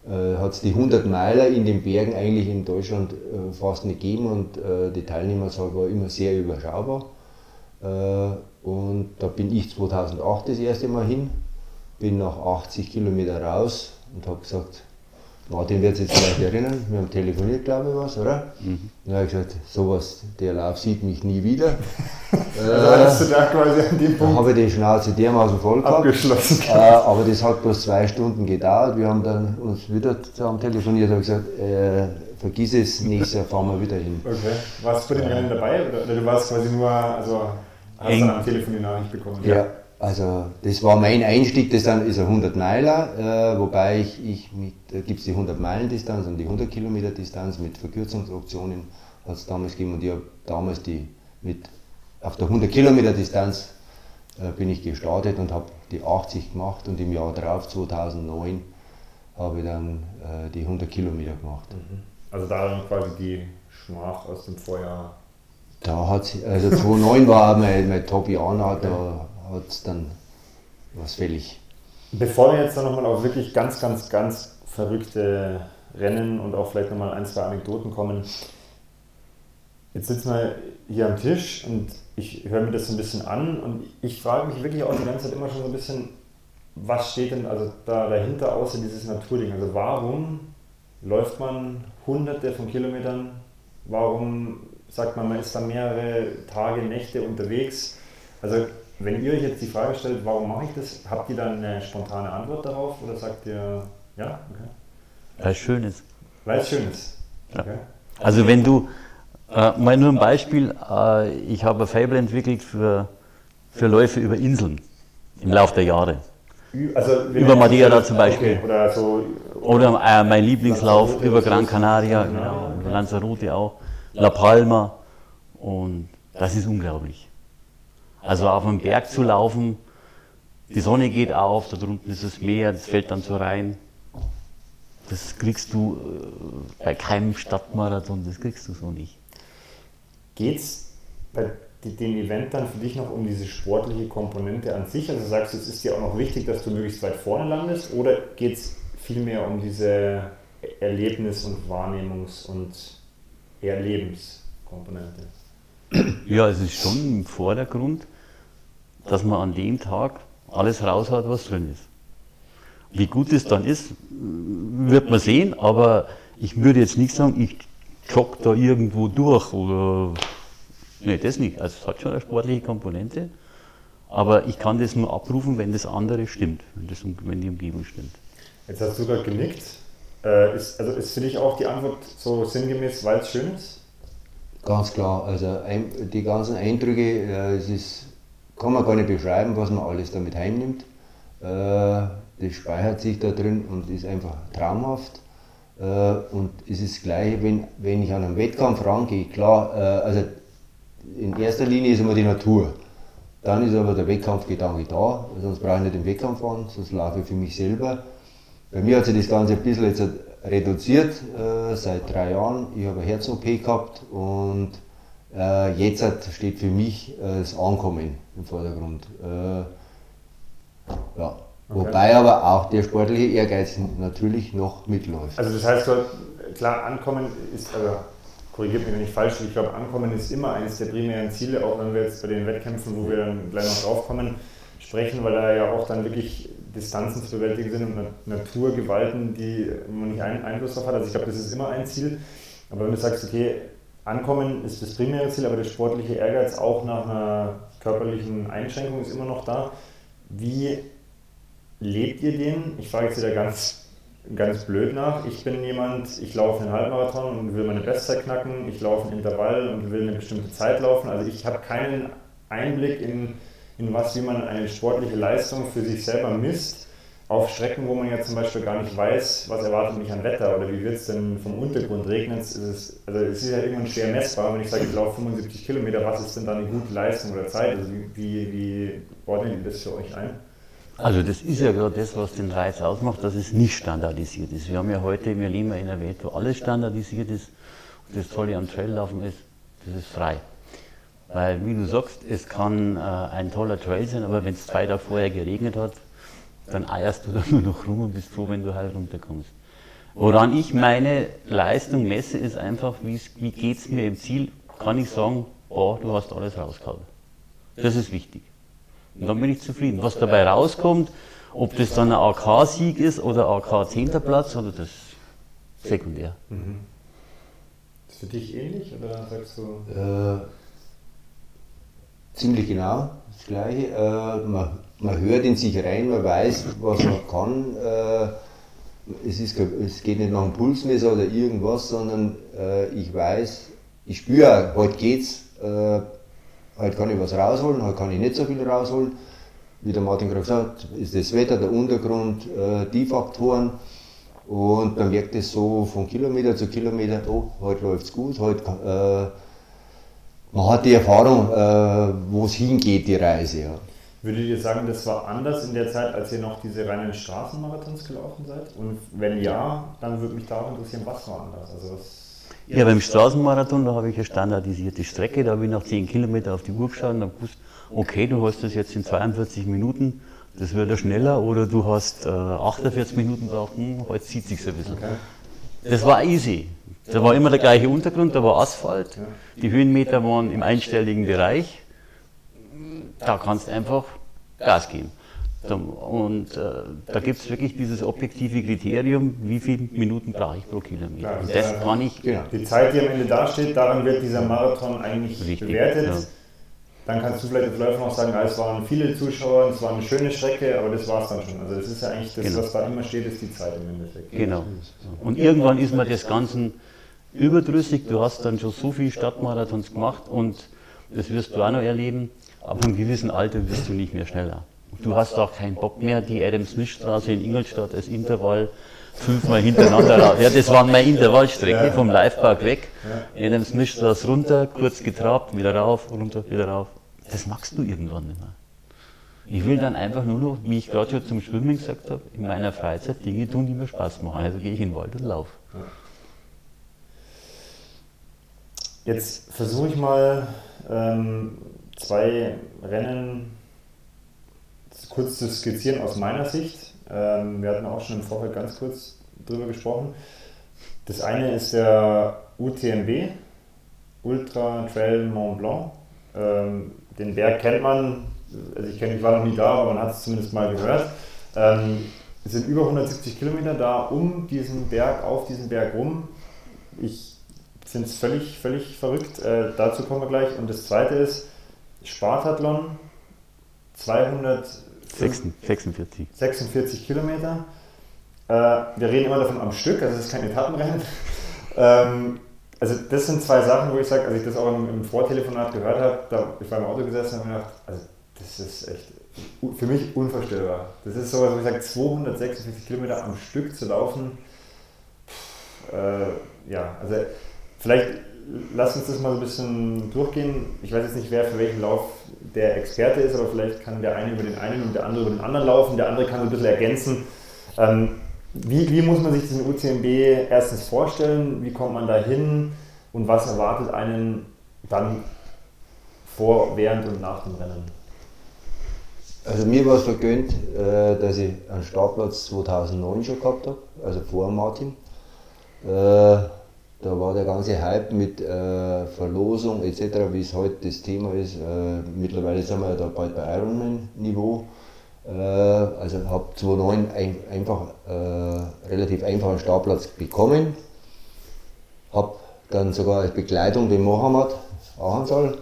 äh, hat es die 100 Meiler in den Bergen eigentlich in Deutschland äh, fast nicht gegeben und äh, die Teilnehmerzahl war immer sehr überschaubar. Äh, und da bin ich 2008 das erste Mal hin, bin nach 80 Kilometer raus und habe gesagt, Martin wird sich jetzt vielleicht erinnern, wir haben telefoniert, glaube ich, was, oder? Mhm. Dann habe ich gesagt, sowas, der Lauf sieht mich nie wieder. [LAUGHS] also hast du da quasi an dem Punkt. Habe ich die Schnauze dermaßen voll gehabt. Abgeschlossen. Äh, aber das hat bloß zwei Stunden gedauert. Wir haben dann uns wieder zusammen telefoniert und gesagt, äh, vergiss es, nächstes Jahr fahren wir wieder hin. Okay. Warst du bei den Rennen dabei oder, oder, du warst quasi nur, also hast Eng. dann am Telefon die Nachricht bekommen? Ja. ja. Also das war mein Einstieg, das dann ist ein 100 Meiler, äh, wobei ich, ich mit, da gibt es die 100 Meilen Distanz und die 100 Kilometer Distanz mit Verkürzungsoptionen hat es damals gegeben und ich habe damals die mit auf der 100 Kilometer Distanz äh, bin ich gestartet und habe die 80 gemacht und im Jahr darauf 2009 habe ich dann äh, die 100 Kilometer gemacht. Mhm. Also da dann quasi die Schmach aus dem Vorjahr. Da hat also 2009 war mein, mein Top-Jahr, da hat es dann was fällig. Bevor wir jetzt dann nochmal auf wirklich ganz, ganz, ganz verrückte Rennen und auch vielleicht nochmal ein, zwei Anekdoten kommen. Jetzt sitzen wir hier am Tisch und ich höre mir das so ein bisschen an und ich frage mich wirklich auch die ganze Zeit immer schon so ein bisschen, was steht denn also da dahinter außer dieses Naturding? Also warum läuft man hunderte von Kilometern? Warum sagt man, man ist da mehrere Tage, Nächte unterwegs? Also wenn ihr euch jetzt die Frage stellt, warum mache ich das, habt ihr dann eine spontane Antwort darauf oder sagt ihr, ja, okay? Weil es schön ist. Weil es schön ist. Okay. Ja. Also wenn du, äh, mal nur ein Beispiel, äh, ich habe ein Fable entwickelt für, für Läufe über Inseln im Laufe der Jahre. Also, über Madeira zum Beispiel. Okay. Oder, so, oder äh, mein Lieblingslauf über Gran Canaria, genau, Lanzarote auch, La Palma und das ist unglaublich. Also auf einem Berg zu laufen, die Sonne geht auf, da drunten ist das Meer, das fällt dann so rein. Das kriegst du äh, bei keinem Stadtmarathon, das kriegst du so nicht. Geht es bei dem Event dann für dich noch um diese sportliche Komponente an sich? Also sagst du, es ist dir auch noch wichtig, dass du möglichst weit vorne landest oder geht es vielmehr um diese Erlebnis- und Wahrnehmungs- und Erlebenskomponente? Ja, es ist schon im Vordergrund dass man an dem Tag alles raushaut, was drin ist. Wie gut es dann ist, wird man sehen, aber ich würde jetzt nicht sagen, ich jogge da irgendwo durch oder. Nee, das nicht. Also es hat schon eine sportliche Komponente, aber ich kann das nur abrufen, wenn das andere stimmt, wenn, das, wenn die Umgebung stimmt. Jetzt hast du gerade genickt. Äh, ist, also ist für dich auch die Antwort so sinngemäß, weil es schön ist? Ganz klar. Also ein, die ganzen Eindrücke, äh, es ist kann man gar nicht beschreiben, was man alles damit heimnimmt. Äh, das speichert sich da drin und ist einfach traumhaft. Äh, und es ist das Gleiche, wenn, wenn ich an einen Wettkampf rangehe. Klar, äh, also in erster Linie ist immer die Natur. Dann ist aber der Wettkampfgedanke da, sonst brauche ich nicht den Wettkampf fahren, sonst laufe ich für mich selber. Bei mir hat sich das Ganze ein bisschen jetzt reduziert seit drei Jahren. Ich habe eine Herz-OP gehabt und äh, jetzt steht für mich äh, das Ankommen im Vordergrund. Äh, ja. Okay. Wobei aber auch der sportliche Ehrgeiz natürlich noch mitläuft. Also das heißt, klar, Ankommen ist, also korrigiert mich, wenn ich falsch bin, ich glaube, Ankommen ist immer eines der primären Ziele, auch wenn wir jetzt bei den Wettkämpfen, wo wir dann gleich noch drauf kommen, sprechen, weil da ja auch dann wirklich Distanzen zu bewältigen sind und Naturgewalten, die man nicht einen Einfluss darauf hat. Also ich glaube, das ist immer ein Ziel. Aber wenn du sagst, okay, Ankommen ist das primäre Ziel, aber der sportliche Ehrgeiz auch nach einer körperlichen Einschränkung ist immer noch da. Wie lebt ihr den? Ich frage jetzt wieder ganz, ganz blöd nach. Ich bin jemand, ich laufe einen Halbmarathon und will meine Bestzeit knacken. Ich laufe einen Intervall und will eine bestimmte Zeit laufen. Also ich habe keinen Einblick in in was, wie man eine sportliche Leistung für sich selber misst, auf Strecken, wo man ja zum Beispiel gar nicht weiß, was erwartet mich an Wetter oder wie wird es denn vom Untergrund regnen. Es ist, also es ist ja irgendwann schwer messbar, wenn ich sage, ich laufe 75 Kilometer, was ist denn dann eine gute Leistung oder Zeit? Also wie, wie ordnet ihr das für euch ein? Also das ist ja gerade das, was den Reiz ausmacht, dass es nicht standardisiert ist. Wir haben ja heute, wir leben ja in einer Welt, wo alles standardisiert ist. Und das Tolle am Traillaufen ist, das ist frei. Weil, wie du sagst, es kann äh, ein toller Trail sein, aber wenn es zwei Tage vorher geregnet hat, dann eierst du da [LAUGHS] nur noch rum und bist froh, wenn du halt runterkommst. Woran ich meine Leistung messe, ist einfach, wie geht es mir im Ziel, kann ich sagen, oh, du hast alles rausgehauen. Das ist wichtig. Und dann bin ich zufrieden. Was dabei rauskommt, ob das dann ein AK-Sieg ist oder AK 10. Platz, oder das ist sekundär. Mhm. Ist für dich ähnlich oder sagst du? Äh, ziemlich genau das Gleiche. Äh, man, man hört in sich rein, man weiß, was man kann. Äh, es, ist, es geht nicht nach einem Pulsmesser oder irgendwas, sondern äh, ich weiß, ich spüre, heute geht's, äh, heute kann ich was rausholen, heute kann ich nicht so viel rausholen. Wie der Martin gerade gesagt hat, ist das Wetter, der Untergrund, die Faktoren. Und man merkt es so von Kilometer zu Kilometer, oh, heute läuft es gut, heute man hat die Erfahrung, wo es hingeht, die Reise. Ja. Würdet ihr sagen, das war anders in der Zeit, als ihr noch diese reinen Straßenmarathons gelaufen seid? Und wenn ja, dann würde mich da auch interessieren, was war anders? Also was ja, beim Straßenmarathon, da habe ich eine standardisierte Strecke, da habe ich nach 10 Kilometern auf die Uhr geschaut und habe gewusst, okay, du hast das jetzt in 42 Minuten, das wird ja schneller, oder du hast äh, 48 Minuten braucht, hm, heute zieht sich ein bisschen. Das war easy. Da war immer der gleiche Untergrund, da war Asphalt, die Höhenmeter waren im einstelligen Bereich. Da kannst du einfach Gas geben. Und äh, da gibt es wirklich dieses objektive Kriterium, wie viele Minuten brauche ich pro Kilometer. und das kann ich. Genau. Die Zeit, die am Ende dasteht, daran wird dieser Marathon eigentlich richtig, bewertet. Ja. Dann kannst du vielleicht als Läufer noch sagen, es waren viele Zuschauer, es war eine schöne Strecke, aber das war es dann schon. Also das ist ja eigentlich das, genau. was da immer steht, ist die Zeit im Endeffekt. Genau. Und irgendwann ist man das Ganze überdrüssig. Du hast dann schon so viele Stadtmarathons gemacht und das wirst du auch noch erleben. Aber im gewissen Alter wirst du nicht mehr schneller. Du hast auch keinen Bock mehr, die Adam-Smith-Straße in Ingolstadt als Intervall fünfmal hintereinander raus. Ja, das war meine Intervallstrecke vom Livepark weg. Adam-Smith-Straße runter, kurz getrabt, wieder rauf, runter, wieder rauf. Das magst du irgendwann nicht mehr. Ich will dann einfach nur noch, wie ich gerade schon zum Schwimmen gesagt habe, in meiner Freizeit Dinge tun, die mir Spaß machen. Also gehe ich in den Wald und laufe. Jetzt versuche ich mal ähm, zwei Rennen kurz zu skizzieren aus meiner Sicht. Ähm, wir hatten auch schon im Vorfeld ganz kurz drüber gesprochen. Das eine ist der UTMB, Ultra Trail Mont Blanc. Ähm, den Berg kennt man, also ich, kenn, ich war noch nie da, aber man hat es zumindest mal gehört. Ähm, es sind über 170 Kilometer da um diesen Berg, auf diesen Berg rum. Ich finde es völlig, völlig verrückt. Äh, dazu kommen wir gleich. Und das zweite ist Spartathlon, 246 46 Kilometer. Äh, wir reden immer davon am Stück, also es ist kein Etappenrennen. [LAUGHS] ähm, also das sind zwei Sachen, wo ich sage, als ich das auch im, im Vortelefonat gehört habe, da, ich war im Auto gesessen und habe mir gedacht, also das ist echt für mich unvorstellbar. Das ist so, wo ich sage, 246 Kilometer am Stück zu laufen. Pff, äh, ja, also Vielleicht lass uns das mal so ein bisschen durchgehen. Ich weiß jetzt nicht, wer für welchen Lauf der Experte ist, aber vielleicht kann der eine über den einen und der andere über den anderen laufen. Der andere kann so ein bisschen ergänzen. Ähm, wie, wie muss man sich diesen UTMB erstens vorstellen? Wie kommt man da hin? Und was erwartet einen dann vor, während und nach dem Rennen? Also mir war es vergönnt, äh, dass ich einen Startplatz 2009 schon gehabt habe, also vor Martin. Äh, da war der ganze Hype mit äh, Verlosung etc., wie es heute das Thema ist. mittlerweile sind wir ja da bald bei Ironman-Niveau. also habe 2009 ein, einfach relativ einfach einen Startplatz bekommen. Habe dann sogar als Begleitung den Mohammed Ahansal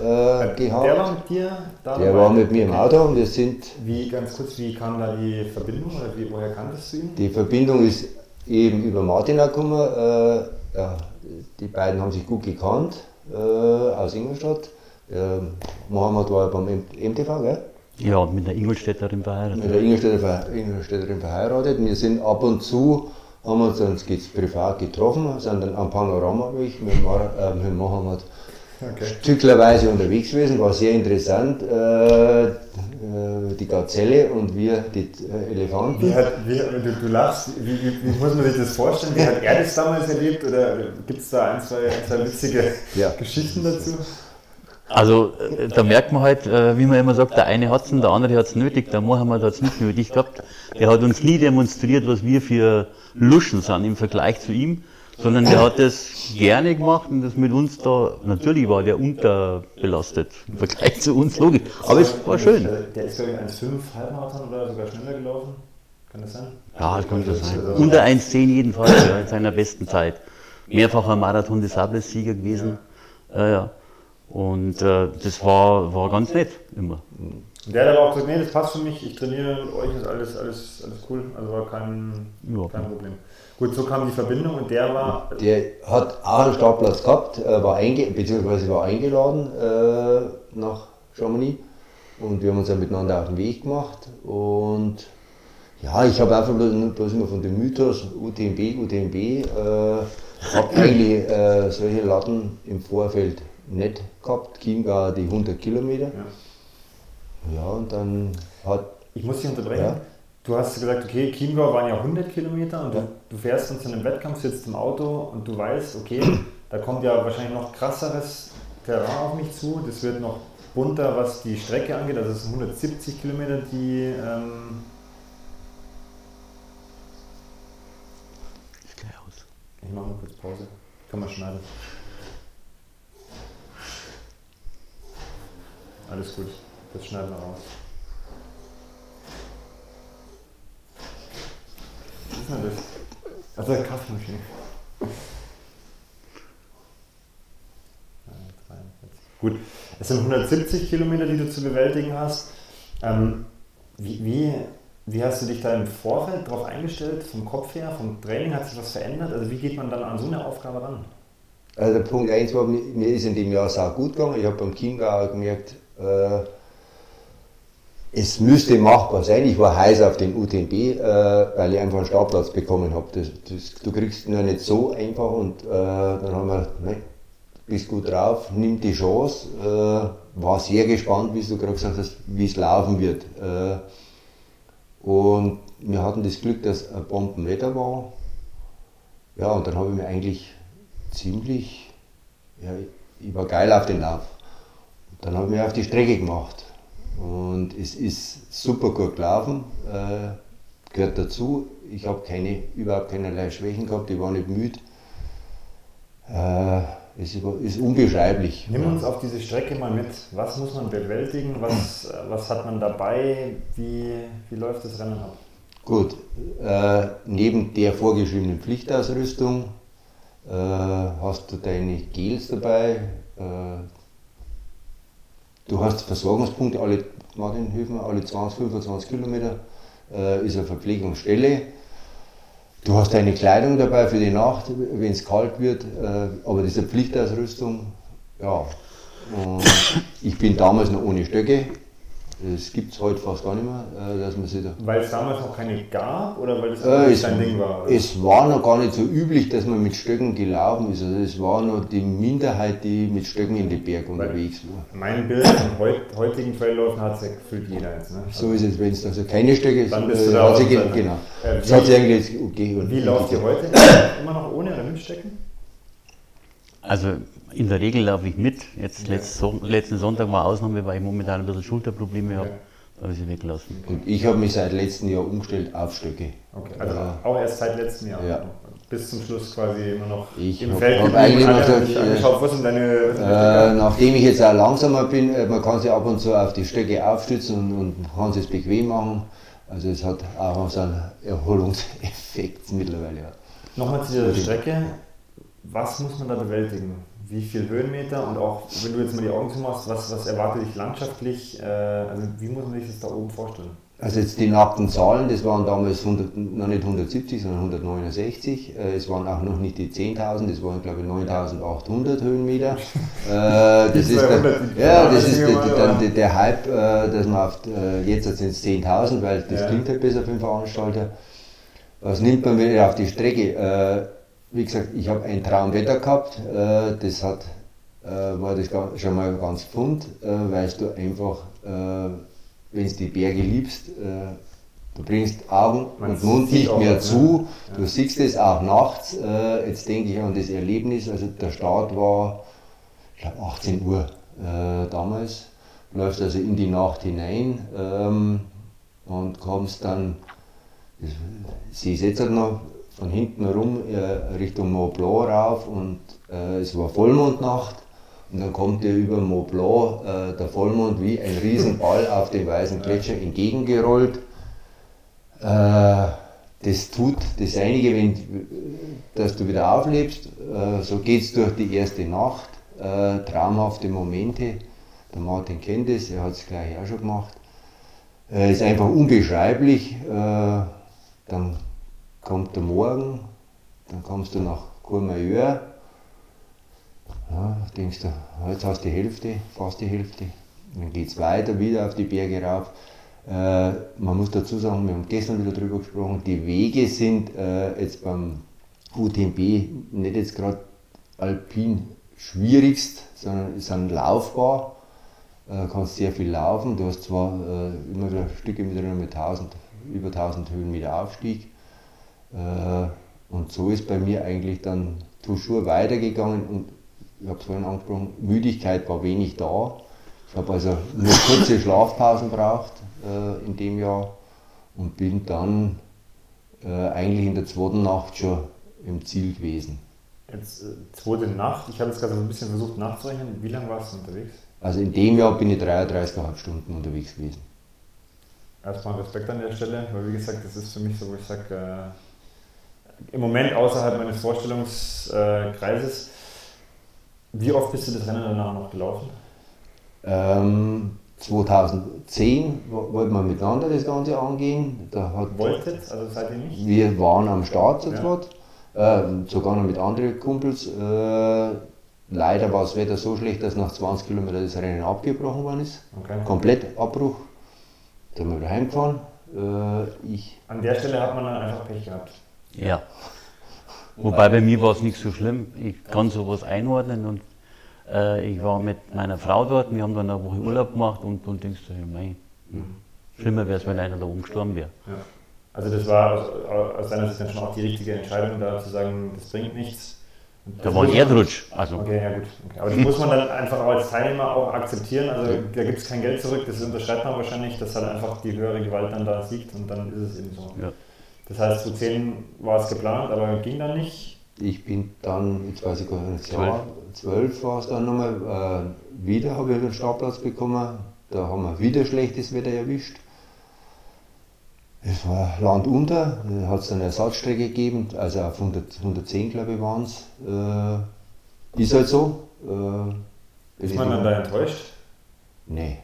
äh, gehabt. Der war mit dir da? Der war mit mir im Auto und wir sind. Wie, ganz kurz, wie kam da die Verbindung oder wie, woher kanntest du ihn? Die Verbindung ist eben über Martin gekommen. Äh, ja, die beiden haben sich gut gekannt äh, aus Ingolstadt. Äh, Mohammed war beim MTV, gell? Ja, mit der Ingolstädterin verheiratet. Mit der Ingolstädterin verheiratet. Wir sind ab und zu, haben uns dann privat getroffen, sind dann am Panorama-Weg mit, äh, mit Mohammed okay. stücklerweise unterwegs gewesen, war sehr interessant. Äh, äh, die Gazelle und wir die äh, Elefanten. Wie hat, wie, du, du lachst, wie, wie, wie, muss man sich das vorstellen? Wie hat er das damals erlebt? Oder gibt es da ein zwei, ein, zwei witzige ja. Geschichten dazu? Also äh, da merkt man halt, wie man immer sagt, der eine hat es und der andere hat es nötig, der Mohammed hat es nicht nötig gehabt. Der hat uns nie demonstriert, was wir für Luschen sind im Vergleich zu ihm sondern der hat das gerne gemacht und das mit uns da, natürlich war der unterbelastet im Vergleich zu uns, logisch, aber es war schön. Der ist, glaube ich, 1,5 Halbmarathon oder sogar schneller gelaufen, kann das sein? Ja, das könnte sein. Unter 1,10 jedenfalls, ja, in seiner besten Zeit. Mehrfacher Marathon des Sables-Sieger gewesen. Ja. ja. Und äh, das war, war ganz nett, immer. Und der hat aber auch gesagt, nee, das passt für mich, ich trainiere mit euch, ist alles, alles, alles cool, also war kein, ja. kein Problem. Gut, so kam die Verbindung und der war. Der hat auch einen Startplatz gehabt, war einge beziehungsweise war eingeladen äh, nach Chamonix. Und wir haben uns dann miteinander auf den Weg gemacht. Und ja, ich habe einfach bloß, bloß immer von dem Mythos UTMB, UTMB, äh, habe [COUGHS] eigentlich äh, solche Latten im Vorfeld nicht gehabt. Chiemgau die 100 Kilometer. Ja. ja, und dann hat. Ich muss dich unterbrechen. Ja. Du hast gesagt, okay, Chiemgau waren ja 100 Kilometer und du, du fährst dann zu einem Wettkampf, sitzt im Auto und du weißt, okay, [CLEARS THROAT] da kommt ja wahrscheinlich noch krasseres Terrain auf mich zu. Das wird noch bunter, was die Strecke angeht. Also es sind 170 Kilometer, die. Ähm ich gleich aus. Ich mache mal kurz Pause. Kann man schneiden. Alles gut. Das schneiden wir raus. Ist denn das? Also eine Kaffeemaschine. Gut, es sind 170 Kilometer, die du zu bewältigen hast. Ähm, wie, wie, wie, hast du dich da im Vorfeld darauf eingestellt, vom Kopf her, vom Training, hat sich was verändert? Also wie geht man dann an so eine Aufgabe ran? Also Punkt 1 war, mir ist in dem Jahr sehr gut gegangen. Ich habe beim Chiemgau gemerkt, äh, es müsste machbar sein. Ich war heiß auf den UTMB, äh, weil ich einfach einen Startplatz bekommen habe. Das, das, du kriegst nur nicht so einfach und äh, dann haben wir, ne, bist gut drauf, nimm die Chance. Äh, war sehr gespannt, wie du gerade gesagt hast, wie es laufen wird. Äh, und wir hatten das Glück, dass ein Bombenwetter war. Ja, und dann habe ich mir eigentlich ziemlich, ja, ich war geil auf den Lauf. Dann habe ich mich auf die Strecke gemacht. Und es ist super gut gelaufen, äh, gehört dazu. Ich habe keine, überhaupt keinerlei Schwächen gehabt, ich war nicht müde. Äh, es ist unbeschreiblich. Nimm uns auf diese Strecke mal mit. Was muss man bewältigen? Was, was hat man dabei? Wie, wie läuft das Rennen ab? Gut, äh, neben der vorgeschriebenen Pflichtausrüstung äh, hast du deine Gels dabei, äh, Du hast Versorgungspunkte, alle Martinhöfen, alle 20, 25 Kilometer äh, ist eine Verpflegungsstelle. Du hast deine Kleidung dabei für die Nacht, wenn es kalt wird, äh, aber diese Pflichtausrüstung, ja. Und ich bin damals noch ohne Stöcke Das gibt es heute fast gar nicht mehr, äh, dass man sich da. Weil es damals noch keine gab oder weil das Äh, es, dein Ding war? oder? es war noch gar nicht so üblich, dass man mit Stöcken gelaufen ist. Also es war noch die Minderheit, die mit Stöcken in den Berg unterwegs war. Mein Bild von heut, heutigen Trailläufen hat es ja gefühlt jeder jetzt. Ne? So ist es, wenn es also keine Stöcke Dann äh, bist du da hat sich. Genau. Äh, Das hat wie- sich eigentlich okay. und- Wie lauft ihr heute? Immer noch ohne oder mit? Also in der Regel laufe ich mit. Jetzt letzt, Son- letzten Sonntag war Ausnahme, weil ich momentan ein bisschen Schulterprobleme habe. Ja. Da habe ich sie weggelassen. Und ich habe mich seit letztem Jahr umgestellt auf Stöcke. Okay, also Ja. auch erst seit letztem Jahr. Ja. Bis zum Schluss quasi immer noch Ich im hab- Feld hab eigentlich haben gesagt, angeschaut, was sind deine, was sind Äh, nachdem ich jetzt auch langsamer bin, äh, man kann sich ab und zu auf die Stöcke aufstützen und, und kann es bequem machen. Also es hat auch so einen Erholungseffekt [LAUGHS] mittlerweile. Ja. Nochmal zu dieser Strecke. Was muss man da bewältigen? Wie viel Höhenmeter und auch, wenn du jetzt mal die Augen zumachst, was, was erwartet dich landschaftlich? Äh, also wie muss man sich das da oben vorstellen? Also jetzt die nackten Zahlen, das waren damals 100, noch nicht 170, sondern 169. Äh, Es waren auch noch nicht die 10.000, das waren glaube ich 9.800 Höhenmeter. [LAUGHS] Äh, das ist der, 200, die ja, das ist der, der, der, Hype, äh, dass man auf, äh, jetzt sind es 10.000, weil das Ja. klingt halt besser für den Veranstalter. Was nimmt man wieder auf die Strecke? Wie gesagt, ich habe ein Traumwetter gehabt, äh, das hat, äh, war das schon mal ganz pfund, äh, weil du einfach, äh, wenn du die Berge liebst, äh, du bringst Augen Man und Mund nicht mehr was, zu, Ja. du siehst es auch nachts, äh, jetzt denke ich an das Erlebnis, also der Start war, ich glaube 18 Uhr damals, läufst also in die Nacht hinein ähm, und kommst dann, das- sie ist jetzt noch von hinten rum äh, Richtung Mont Blanc rauf und äh, es war Vollmondnacht und dann kommt dir über Mont Blanc äh, der Vollmond wie ein Riesenball [LAUGHS] auf den weißen Gletscher entgegengerollt. Äh, das tut das einige, wenn, dass du wieder auflebst. Äh, so geht es durch die erste Nacht. Äh, traumhafte Momente. Der Martin kennt es, er hat es gleich auch schon gemacht. Ist einfach unbeschreiblich. Dann kommt der Morgen, dann kommst du nach Courmayeur. Ja, denkst du, jetzt hast du die Hälfte, fast die Hälfte. Dann geht es weiter, wieder auf die Berge rauf. Äh, man muss dazu sagen, wir haben gestern wieder darüber gesprochen, die Wege sind äh, jetzt beim UTMB nicht jetzt gerade alpin schwierigst, sondern sind laufbar. Äh, kannst sehr viel laufen. Du hast zwar äh, immer wieder Stücke mit, mit 1000, über 1000 Höhenmeter Aufstieg. Äh, und so ist bei mir eigentlich dann toujours weitergegangen und ich habe es vorhin angesprochen, Müdigkeit war wenig da. Ich habe also nur kurze [LAUGHS] Schlafpausen braucht äh, in dem Jahr und bin dann äh, eigentlich in der zweiten Nacht schon im Ziel gewesen. Jetzt äh, zweite Nacht. Ich habe jetzt gerade so ein bisschen versucht nachzurechnen. Wie lange warst du unterwegs? Also in dem Jahr bin ich 33,5 Stunden unterwegs gewesen. Erstmal Respekt an der Stelle, weil wie gesagt, das ist für mich so, wo ich sage, im Moment außerhalb meines Vorstellungskreises. Wie oft bist du das Rennen danach noch gelaufen? Ähm, 2010 wo- wollten wir miteinander das Ganze angehen. Da hat, Wolltet, also seid ihr nicht? wir waren am Start zu Ja. zweit, äh, sogar noch mit anderen Kumpels. Äh, leider war das Wetter so schlecht, dass nach 20 Kilometern das Rennen abgebrochen worden ist. Okay. Komplett Abbruch. Da sind wir wieder heimgefahren. Äh, ich, An der Stelle hat man dann einfach Pech gehabt. Ja. Wobei bei mir war es nicht so schlimm. Ich kann sowas einordnen und äh, ich war mit meiner Frau dort. Wir haben dann eine Woche Urlaub gemacht und, und denkst du, ja, mei, hm, schlimmer wäre es, wenn einer da oben gestorben wäre. Ja. Also das war aus, aus deiner Sicht dann schon auch die richtige Entscheidung, da zu sagen, das bringt nichts. Da war ein Erdrutsch. Also, Okay, ja gut. Okay. Aber das muss man dann einfach auch als Teilnehmer auch akzeptieren. Also da gibt es kein Geld zurück, das unterschreibt man wahrscheinlich, dass halt einfach die höhere Gewalt dann da siegt und dann ist es eben so. ja. Das heißt, zu 10 war es geplant, aber ging dann nicht. ich bin dann, jetzt weiß ich gar nicht, Zwölf. Jahr, 12 war es dann nochmal, äh, wieder habe ich einen Startplatz bekommen. Da haben wir wieder schlechtes Wetter erwischt. Es war Land unter, da hat es eine Ersatzstrecke gegeben, also auf 100, 110 glaube ich waren es. Äh, ist halt so. Äh, Ist man dann da enttäuscht? Nee.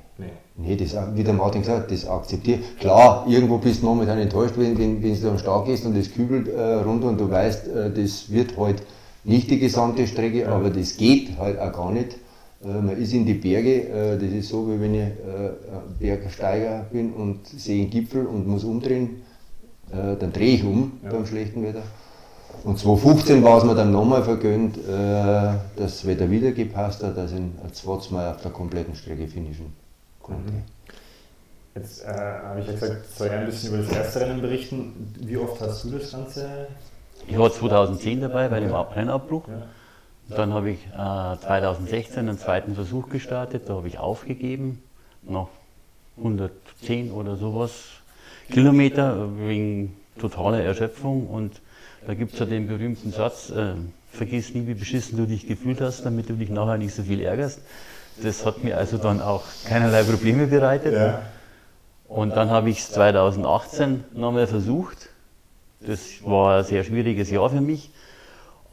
Nee. Das, wie der Martin gesagt hat, das akzeptiert. Klar, irgendwo bist du momentan enttäuscht, wenn, wenn, wenn du am Start gehst und das kübelt äh, runter und du weißt, äh, das wird halt nicht die gesamte Strecke, aber das geht halt auch gar nicht. Äh, man ist in die Berge, äh, das ist so, wie wenn ich äh, Bergsteiger bin und sehe einen Gipfel und muss umdrehen, dann drehe ich um ja. beim schlechten Wetter. Und 2015 war es mir dann nochmal vergönnt, dass das Wetter wieder gepasst hat, dass ich als zweites Mal auf der kompletten Strecke finishen konnte. Mhm. Jetzt äh, habe ich ja gesagt, soll ich ein bisschen über das erste Rennen berichten. Wie oft hast du das Ganze? Ich war 2010 dabei bei dem Rennabbruch. Ja. Dann habe ich äh, 2016 einen zweiten Versuch gestartet, da habe ich aufgegeben, noch 110 oder sowas Kilometer wegen totaler Erschöpfung. Und da gibt es ja den berühmten Satz, äh, vergiss nie, wie beschissen du dich gefühlt hast, damit du dich nachher nicht so viel ärgerst. Das hat mir also dann auch keinerlei Probleme bereitet. Ja. Und dann habe ich es 2018 nochmal versucht. Das war ein sehr schwieriges Jahr für mich.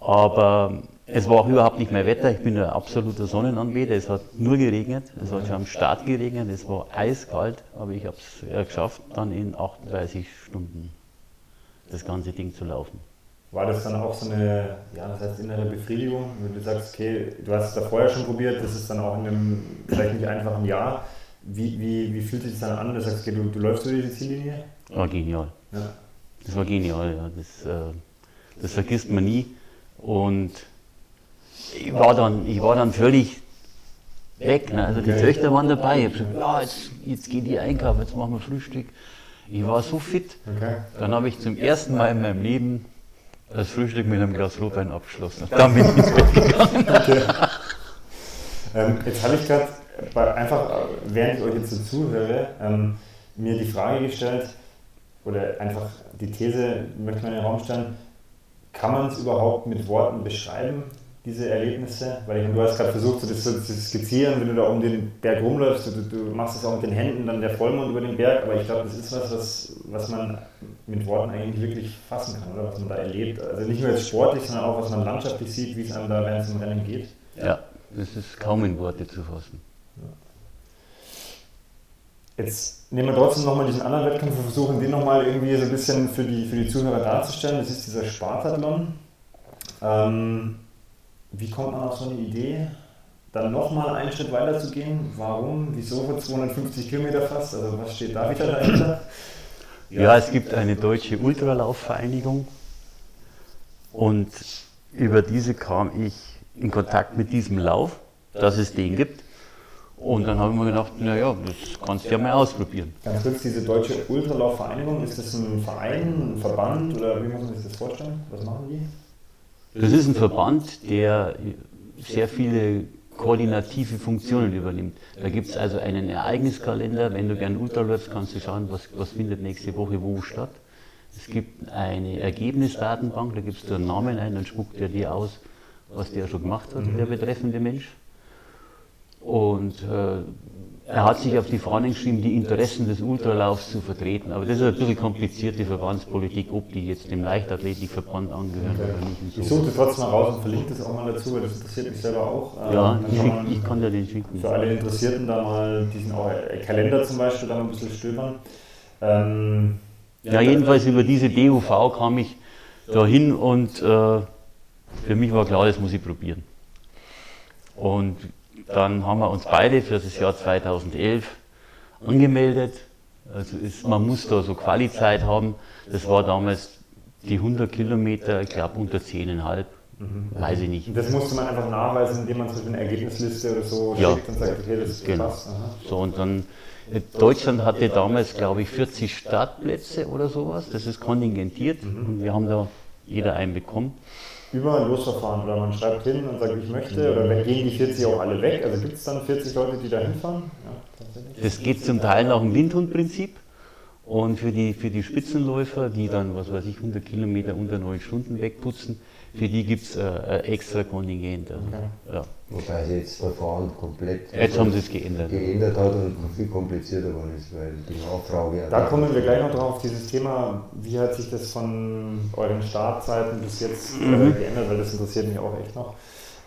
Aber es war auch überhaupt nicht mehr Wetter. Ich bin ein absoluter Sonnenanbeter. Es hat nur geregnet. Es hat schon am Start geregnet. Es war eiskalt. Aber ich habe es geschafft, dann in 38 Stunden das ganze Ding zu laufen. War das dann auch so eine, ja, das heißt innere Befriedigung, wenn du sagst, okay, du hast es da vorher schon probiert, das ist dann auch in einem vielleicht nicht einfachen Jahr. Wie, wie, wie fühlt sich das dann an? Du sagst, okay, du, du läufst durch die Ziellinie? War genial. Ja. Das war genial, ja. Das, äh, das vergisst man nie. Und ich war dann, ich war dann völlig weg. Ne? Also die. Töchter waren dabei. Ich habe gesagt, ja, jetzt, jetzt geht die einkaufen, jetzt machen wir Frühstück. Ich war so fit. Okay. Dann habe ich zum ersten Mal in meinem Leben das Frühstück mit einem Glas Rotwein abgeschlossen. Dann bin ich ins Bett gegangen. Okay. Ähm, jetzt habe ich gerade einfach, während ich euch jetzt so zuhöre, ähm, mir die Frage gestellt, oder einfach die These möchte man in den Raum stellen, kann man es überhaupt mit Worten beschreiben, diese Erlebnisse? Weil ich, du hast gerade versucht, so das zu skizzieren, wenn du da um den Berg rumläufst, du, du machst es auch mit den Händen, dann der Vollmond über den Berg, aber ich glaube, das ist was, was, was man mit Worten eigentlich wirklich fassen kann, oder was man da erlebt. Also nicht nur jetzt sportlich, sondern auch, was man landschaftlich sieht, wie es einem da während zum Rennen geht. Ja, das ist kaum in Worte zu fassen. Jetzt nehmen wir trotzdem nochmal diesen anderen Wettkampf und versuchen den nochmal irgendwie so ein bisschen für die, für die Zuhörer darzustellen. Das ist dieser Spartathlon. Ähm, wie kommt man auf so eine Idee, dann nochmal einen Schritt weiter zu gehen? Warum? Wieso für 250 Kilometer fast? Also was steht da wieder dahinter? Ja, es gibt eine deutsche Ultralaufvereinigung und über diese kam ich in Kontakt mit diesem Lauf, dass es den gibt. Und dann haben wir gedacht, naja, das kannst du ja mal ausprobieren. Ganz kurz, diese Deutsche Ultralaufvereinigung, ist das ein Verein, ein Verband oder wie muss man sich das vorstellen? Was machen die? Das ist ein Verband, der sehr viele koordinative Funktionen übernimmt. Da gibt es also einen Ereigniskalender. Wenn du gerne Ultra läufst, kannst du schauen, was, was findet nächste Woche wo statt. Es gibt eine Ergebnisdatenbank, da gibst du einen Namen ein, dann spuckt er dir aus, was der schon gemacht hat, der betreffende Mensch. Und äh, er hat sich auf die Fahnen geschrieben, die Interessen des Ultralaufs zu vertreten. Aber das ist ein bisschen komplizierte Verbandspolitik, ob die jetzt dem Leichtathletikverband angehören okay. oder nicht. So. Ich suche das trotzdem mal raus und verlinke das auch mal dazu, weil das interessiert mich selber auch. Ja, ich, kann ich kann dir den schicken. Für alle Interessierten da mal diesen auch Kalender zum Beispiel da mal ein bisschen stöbern. Ähm, ja, ja, jedenfalls über diese DUV kam ich dahin und äh, für mich war klar, das muss ich probieren. Und dann haben wir uns beide für das Jahr 2011 angemeldet. Also ist, man muss da so Qualizeit haben. Das war damals die 100 Kilometer, ich glaube unter 10,5. Mhm. Weiß ich nicht. Das musste man einfach nachweisen, indem man so eine Ergebnisliste oder so ja. schickt und sagt, okay, das ist genau. Passt. So, und dann, äh, Deutschland hatte damals, glaube ich, 40 Startplätze oder sowas. Das ist kontingentiert mhm. und wir haben da jeder einen bekommen über ein Losverfahren oder man schreibt hin und sagt, ich möchte, oder gehen die 40 auch alle weg? Also gibt es dann 40 Leute, die da hinfahren? Ja, das geht zum Teil nach dem Windhundprinzip. Und für die, für die Spitzenläufer, die dann, was weiß ich, 100 Kilometer unter 9 Stunden wegputzen, für die gibt es äh, extra Kontingent. Also, okay. ja. Wobei sie jetzt das Verfahren komplett jetzt haben sie es geändert. geändert hat und viel komplizierter geworden ist, weil die Nachfrage. Da kommen wir gleich noch drauf, dieses Thema, wie hat sich das von euren Startzeiten bis jetzt äh, mhm. geändert, weil das interessiert mich auch echt noch.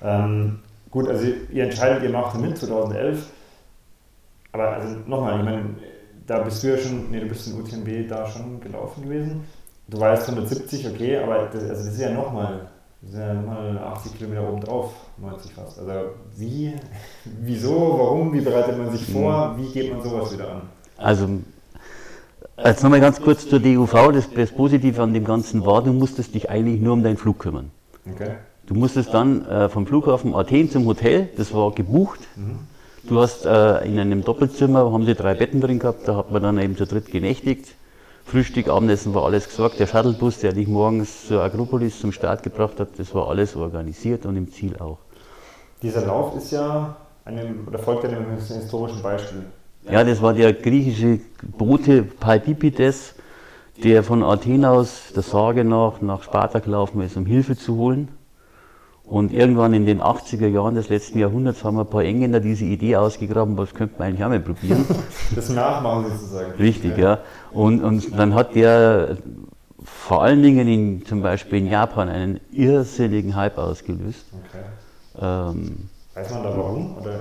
Ähm, gut, also ihr entscheidet, ihr macht mit 2011, aber also nochmal, ich meine, da bist du ja schon, nee, du bist in UTMB da schon gelaufen gewesen. Du weißt 170, okay, aber das, also das ist ja nochmal sind ja nochmal 80 Kilometer oben drauf, 90 fast. Also wie, [LAUGHS] wieso, warum, wie bereitet man sich vor, wie geht man sowas wieder an? Also, jetzt nochmal ganz kurz zur DUV. Das, das Positive an dem Ganzen war, du musstest dich eigentlich nur um deinen Flug kümmern. Okay. Du musstest dann äh, vom Flughafen Athen zum Hotel, das war gebucht. Du hast äh, in einem Doppelzimmer, haben sie drei Betten drin gehabt, da hat man dann eben zu dritt genächtigt. Frühstück, Abendessen war alles gesorgt. Der Shuttlebus, der dich morgens zur Akropolis zum Start gebracht hat, das war alles organisiert und im Ziel auch. Dieser Lauf ist ja einem, oder folgt ja einem historischen Beispiel. Ja, das war der griechische Bote Palpipides, der von Athen aus der Sage nach nach Sparta gelaufen ist, um Hilfe zu holen. Und irgendwann in den 80er Jahren des letzten Jahrhunderts haben ein paar Engländer diese Idee ausgegraben, was könnte man eigentlich auch mal probieren. [LAUGHS] Das Nachmachen sozusagen. Richtig, ja. Und, und dann hat der vor allen Dingen in, zum Beispiel in Japan einen irrsinnigen Hype ausgelöst. Okay. Ähm, Weiß man da warum? Oder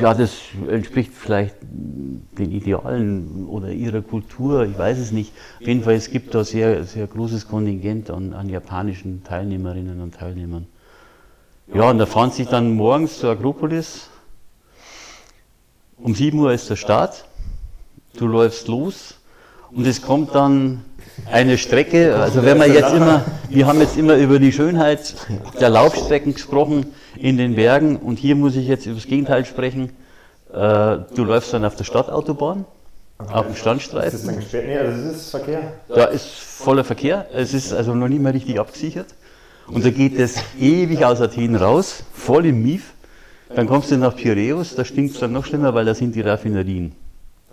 ja, das entspricht vielleicht den Idealen oder ihrer Kultur, ich weiß es nicht. Auf jeden Fall, es gibt da sehr, sehr großes Kontingent an, an japanischen Teilnehmerinnen und Teilnehmern. Ja, und da fahren sich dann morgens zur Akropolis. Um 7 Uhr ist der Start. Du läufst los und es kommt dann eine Strecke, also wenn wir jetzt immer, wir haben jetzt immer über die Schönheit der Laufstrecken gesprochen in den Bergen und hier muss ich jetzt über das Gegenteil sprechen. Äh, Du läufst dann auf der Stadtautobahn, auf dem ist das Standstreifen. gesperrt? Nee, also das ist Verkehr. Da ist voller Verkehr, es ist also noch nicht mehr richtig abgesichert. Und da geht es ewig aus Athen raus, voll im Mief. Dann kommst du nach Piräus, da stinkt es dann noch schlimmer, weil da sind die Raffinerien.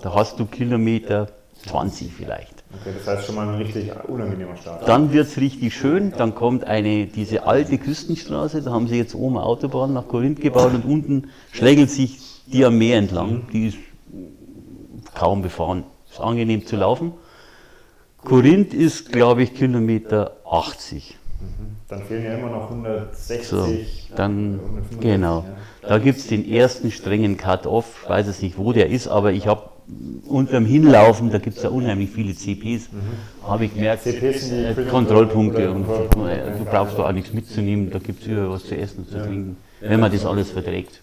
Da hast du Kilometer 20 vielleicht. Okay, das heißt schon mal ein richtig unangenehmer Start. Dann wird es richtig schön, dann kommt eine, diese alte Küstenstraße, da haben sie jetzt oben Autobahn nach Korinth gebaut und unten schlägelt sich die am Meer entlang. Die ist kaum befahren, ist angenehm zu laufen. Korinth ist, glaube ich, Kilometer 80. Dann fehlen ja immer noch 160. So, dann, 165, genau. ja. Da gibt es den ersten strengen Cut-Off, ich weiß es nicht, wo der ist, aber ich habe unterm Hinlaufen, da gibt es ja unheimlich viele CPs, habe ich gemerkt, CPs sind die äh, Critical Kontrollpunkte und äh, du brauchst da auch nichts mitzunehmen, da gibt es überall was zu essen und zu trinken, wenn man das alles verträgt.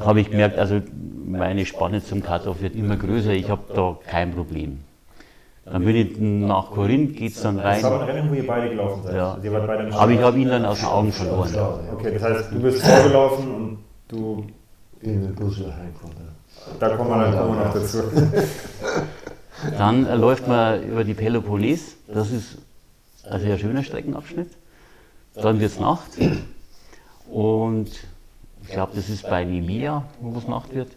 Habe ich gemerkt, also meine Spanne zum Cut-Off wird immer größer, ich habe da kein Problem. Dann bin ich nach Korinth, geht es dann Das war ein rein, Rennen, wo ihr beide gelaufen seid. Ja. Also aber ich habe ihn dann aus den Augen verloren. Okay, das heißt, du bist vorgelaufen und du. Bin mit dem Bus Da kommen wir, dann wir noch dazu. [LAUGHS] Dann äh, läuft man über die Peloponnes, das ist ein sehr schöner Streckenabschnitt. Dann wird es Nacht und ich glaube, das ist bei Nemea, wo es Nacht wird.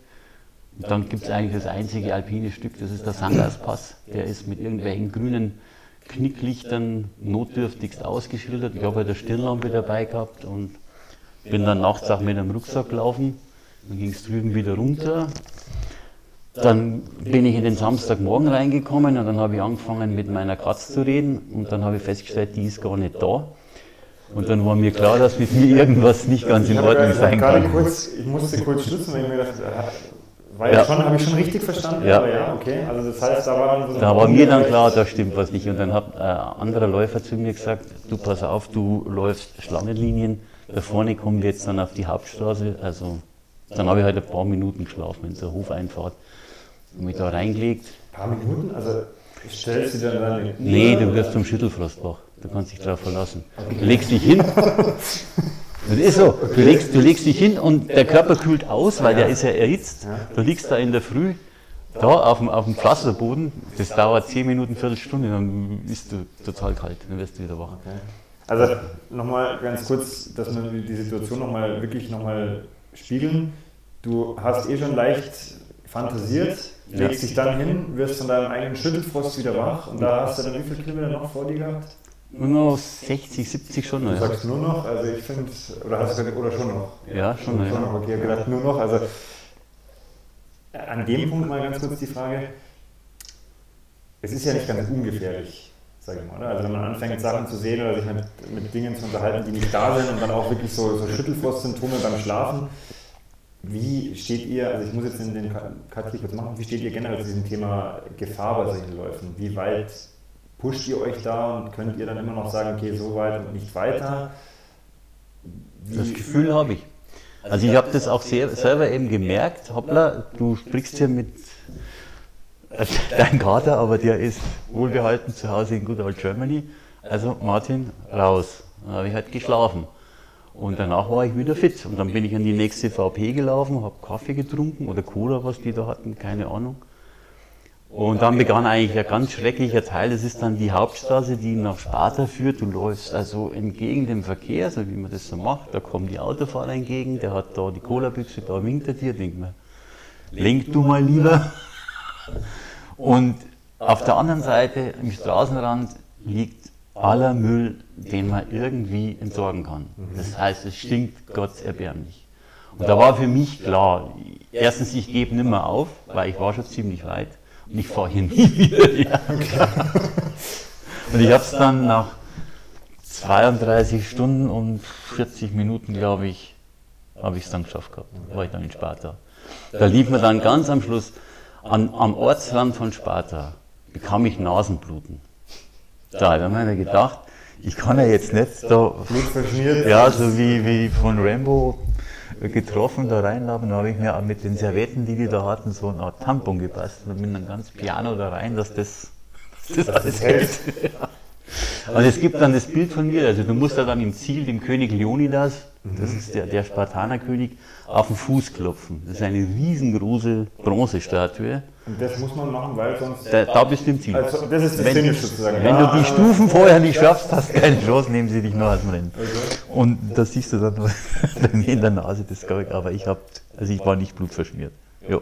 Und dann gibt es eigentlich das einzige alpine Stück, das ist der Sangaspass. Der ist mit irgendwelchen grünen Knicklichtern notdürftigst ausgeschildert. Ich habe halt eine Stirnlampe dabei gehabt und bin dann nachts auch mit einem Rucksack gelaufen. Dann ging es drüben wieder runter. Dann bin ich in den Samstagmorgen reingekommen und dann habe ich angefangen mit meiner Katze zu reden und dann habe ich festgestellt, die ist gar nicht da. Und dann war mir klar, dass mit mir irgendwas nicht ganz in Ordnung sein kann. Kurz, ich musste kurz schlutzen, weil ich mir dachte, äh, war Ja. habe ich schon richtig verstanden? Ja. Ja, okay. Also das heißt, da war dann so Da war mir dann klar, da stimmt was nicht. Und dann hat ein anderer Läufer zu mir gesagt, du pass auf, du läufst Schlangenlinien, da vorne kommen wir jetzt dann auf die Hauptstraße. Also dann habe ich halt ein paar Minuten geschlafen in der Hofeinfahrt. Und mich da reingelegt. Ein paar Minuten? Also stellst du dann Nee, du wirst zum Schüttelfrostbach. Du kannst dich darauf verlassen. Du legst dich hin. Das ist so. Du legst, du legst dich hin und der Körper kühlt aus, weil der ist ja erhitzt. Du liegst da in der Früh, da auf dem, auf dem Pflasterboden. Das dauert 10 Minuten, Viertelstunde, dann bist du total kalt. Dann wirst du wieder wach. Also nochmal ganz kurz, dass wir die Situation nochmal wirklich nochmal spiegeln. Du hast eh schon leicht fantasiert, Ja. legst dich dann hin, wirst von deinem eigenen Schüttelfrost wieder wach und da hast du dann wie viele Kilometer noch vor dir gehabt? Nur noch 60, 70 schon. Du Ja, sagst nur noch, also ich finde, oder hast du gesagt, oder schon noch? ja schon. Schon Ja. noch, okay, ich habe gedacht, nur noch, also äh, an dem Punkt mal ganz kurz die Frage, es ist ja nicht ganz ungefährlich, sage ich mal, oder? Also wenn man anfängt Sachen zu sehen oder sich mit, mit Dingen zu unterhalten, die nicht da sind und dann auch wirklich so, so Schüttelfrostsymptome beim Schlafen, wie steht ihr, also ich muss jetzt in den Cut hier kurz machen, wie steht ihr generell zu diesem Thema Gefahr bei solchen Läufen? Wie weit pusht ihr euch da und könnt ihr dann immer noch sagen, okay, so weit und nicht weiter? Wie das Gefühl habe ich. Also ich habe das auch sehr, selber eben gemerkt, hoppla, du sprichst hier mit äh, deinem Kater, aber der ist wohlbehalten zu Hause in Good Old Germany. Also Martin, raus. Dann habe ich halt geschlafen. Und danach war ich wieder fit. Und dann bin ich an die nächste VP gelaufen, habe Kaffee getrunken oder Cola, was die da hatten, keine Ahnung. Und dann begann eigentlich ein ganz schrecklicher Teil. Das ist dann die Hauptstraße, die nach Sparta führt. Du läufst also entgegen dem Verkehr, so wie man das so macht. Da kommen die Autofahrer entgegen, der hat da die Cola-Büchse, da winkt er dir, denkt man, lenk du mal lieber. Und auf der anderen Seite, im Straßenrand, liegt aller Müll, den man irgendwie entsorgen kann. Das heißt, es stinkt Gott erbärmlich. Und da war für mich klar, erstens, ich gebe nimmer auf, weil ich war schon ziemlich weit und ich fahre hier [LAUGHS] nie wieder. Und ich habe es dann nach 32 Stunden und 40 Minuten, glaube ich, habe ich es dann geschafft gehabt. War ich dann in Sparta. Da lief mir dann ganz am Schluss, an, am Ortsrand von Sparta, bekam ich Nasenbluten. Da habe ich mir gedacht, ich kann ja jetzt nicht da, ja, so wie, wie von Rambo getroffen, da reinlaufen, da habe ich mir auch mit den Servetten, die die da hatten, so eine Art Tampon gepasst und bin dann ganz piano da rein, dass das, dass das alles hält. Und es gibt dann das Bild von mir, also du musst da dann im Ziel dem König Leonidas, das ist der, der Spartanerkönig, auf den Fuß klopfen. Das ist eine riesengroße Bronzestatue. Und das muss man machen, weil sonst. Da, da bist du im Ziel. Also, das ist das wenn, Finish sozusagen. Wenn du die Stufen vorher nicht schaffst, hast du keine Chance, nehmen sie dich noch als Rennen. Okay. Und das siehst du dann [LAUGHS] bei mir in der Nase, das ich, aber ich habe, also ich war nicht blutverschmiert. Ja.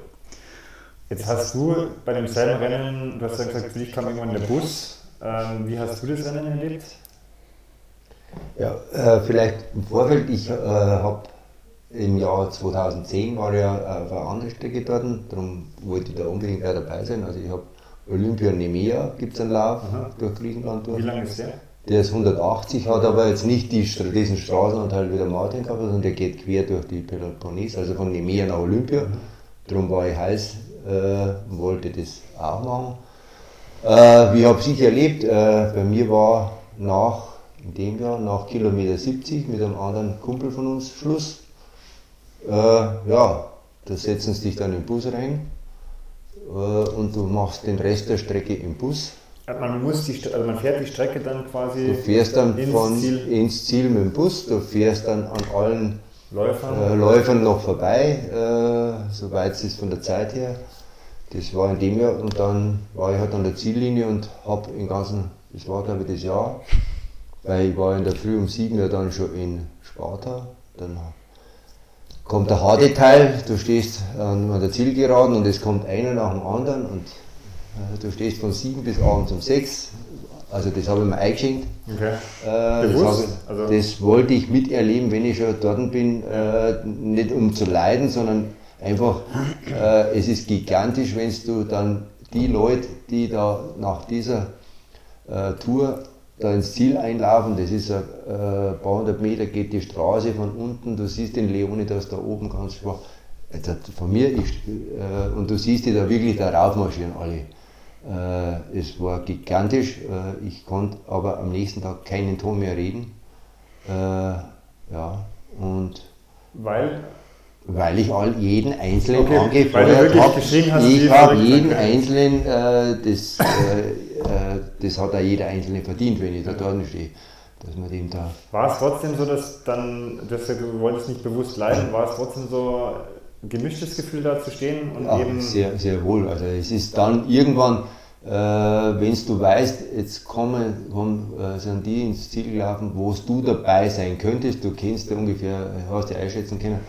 Jetzt hast du bei demselben Rennen, du hast ja gesagt, für dich kam irgendwann der Bus. Ähm, wie hast du das Rennen erlebt? Ja, äh, vielleicht im Vorfeld, ich äh, habe im Jahr 2010 war ja auf einer anderen Strecke dort, darum wollte ich da unbedingt auch dabei sein. Also ich habe Olympia Nemea, gibt es einen Lauf Aha. durch Griechenland durch. Wie lange ist der? Der ist 180, hat aber jetzt nicht die, diesen Straßenanteil wie der Martin gehabt, sondern der geht quer durch die Peloponnes, also von Nemea nach Olympia. Mhm. Darum war ich heiß äh, und wollte das auch machen. Äh, wie habe ich erlebt? Äh, bei mir war nach, in dem Jahr, nach Kilometer 70 mit einem anderen Kumpel von uns Schluss. Äh, ja, da setzen sie dich dann im Bus rein äh, und du machst den Rest der Strecke im Bus. Man, muss die, also man fährt die Strecke dann quasi. Du fährst dann ins, von, Ziel. ins Ziel mit dem Bus, du fährst dann an allen Läufern, äh, Läufern noch vorbei, äh, soweit es ist von der Zeit her. Das war in dem Jahr und dann war ich halt an der Ziellinie und habe im ganzen, das war glaube ich das Jahr, weil ich war in der Früh um sieben ja dann schon in Sparta, dann kommt der harte Teil, du stehst an der Zielgeraden und es kommt einer nach dem anderen und äh, du stehst von sieben bis abends um sechs. Also das habe ich mir eingeschenkt. Okay. Äh, das, ich, also das, wollte ich miterleben, wenn ich schon dort bin, äh, nicht um zu leiden, sondern einfach, äh, es ist gigantisch, wenn du dann die Leute, die da nach dieser äh, Tour da ins Ziel einlaufen, das ist ein äh, paar hundert Meter geht die Straße von unten, du siehst den Leonidas da oben ganz schwach. Von mir, ich, äh, und du siehst die da wirklich da raufmarschieren alle. Äh, es war gigantisch, ich konnte aber am nächsten Tag keinen Ton mehr reden. Ja, und weil? Weil ich all jeden Einzelnen okay, angefeuert habe. Ich habe jeden Einzelnen, äh, das, äh, äh, das hat auch jeder Einzelne verdient, wenn ich da dort stehe. Dass man dem da war es trotzdem so, dass dann, dass du wolltest nicht bewusst leiden, war es trotzdem so ein gemischtes Gefühl da zu stehen? Und ja, eben sehr, sehr wohl. Also es ist dann irgendwann, äh, wenn du weißt, jetzt kommen, kommen äh, sind die ins Ziel gelaufen, wo du dabei sein könntest, du kennst ja ungefähr, hast ja einschätzen können,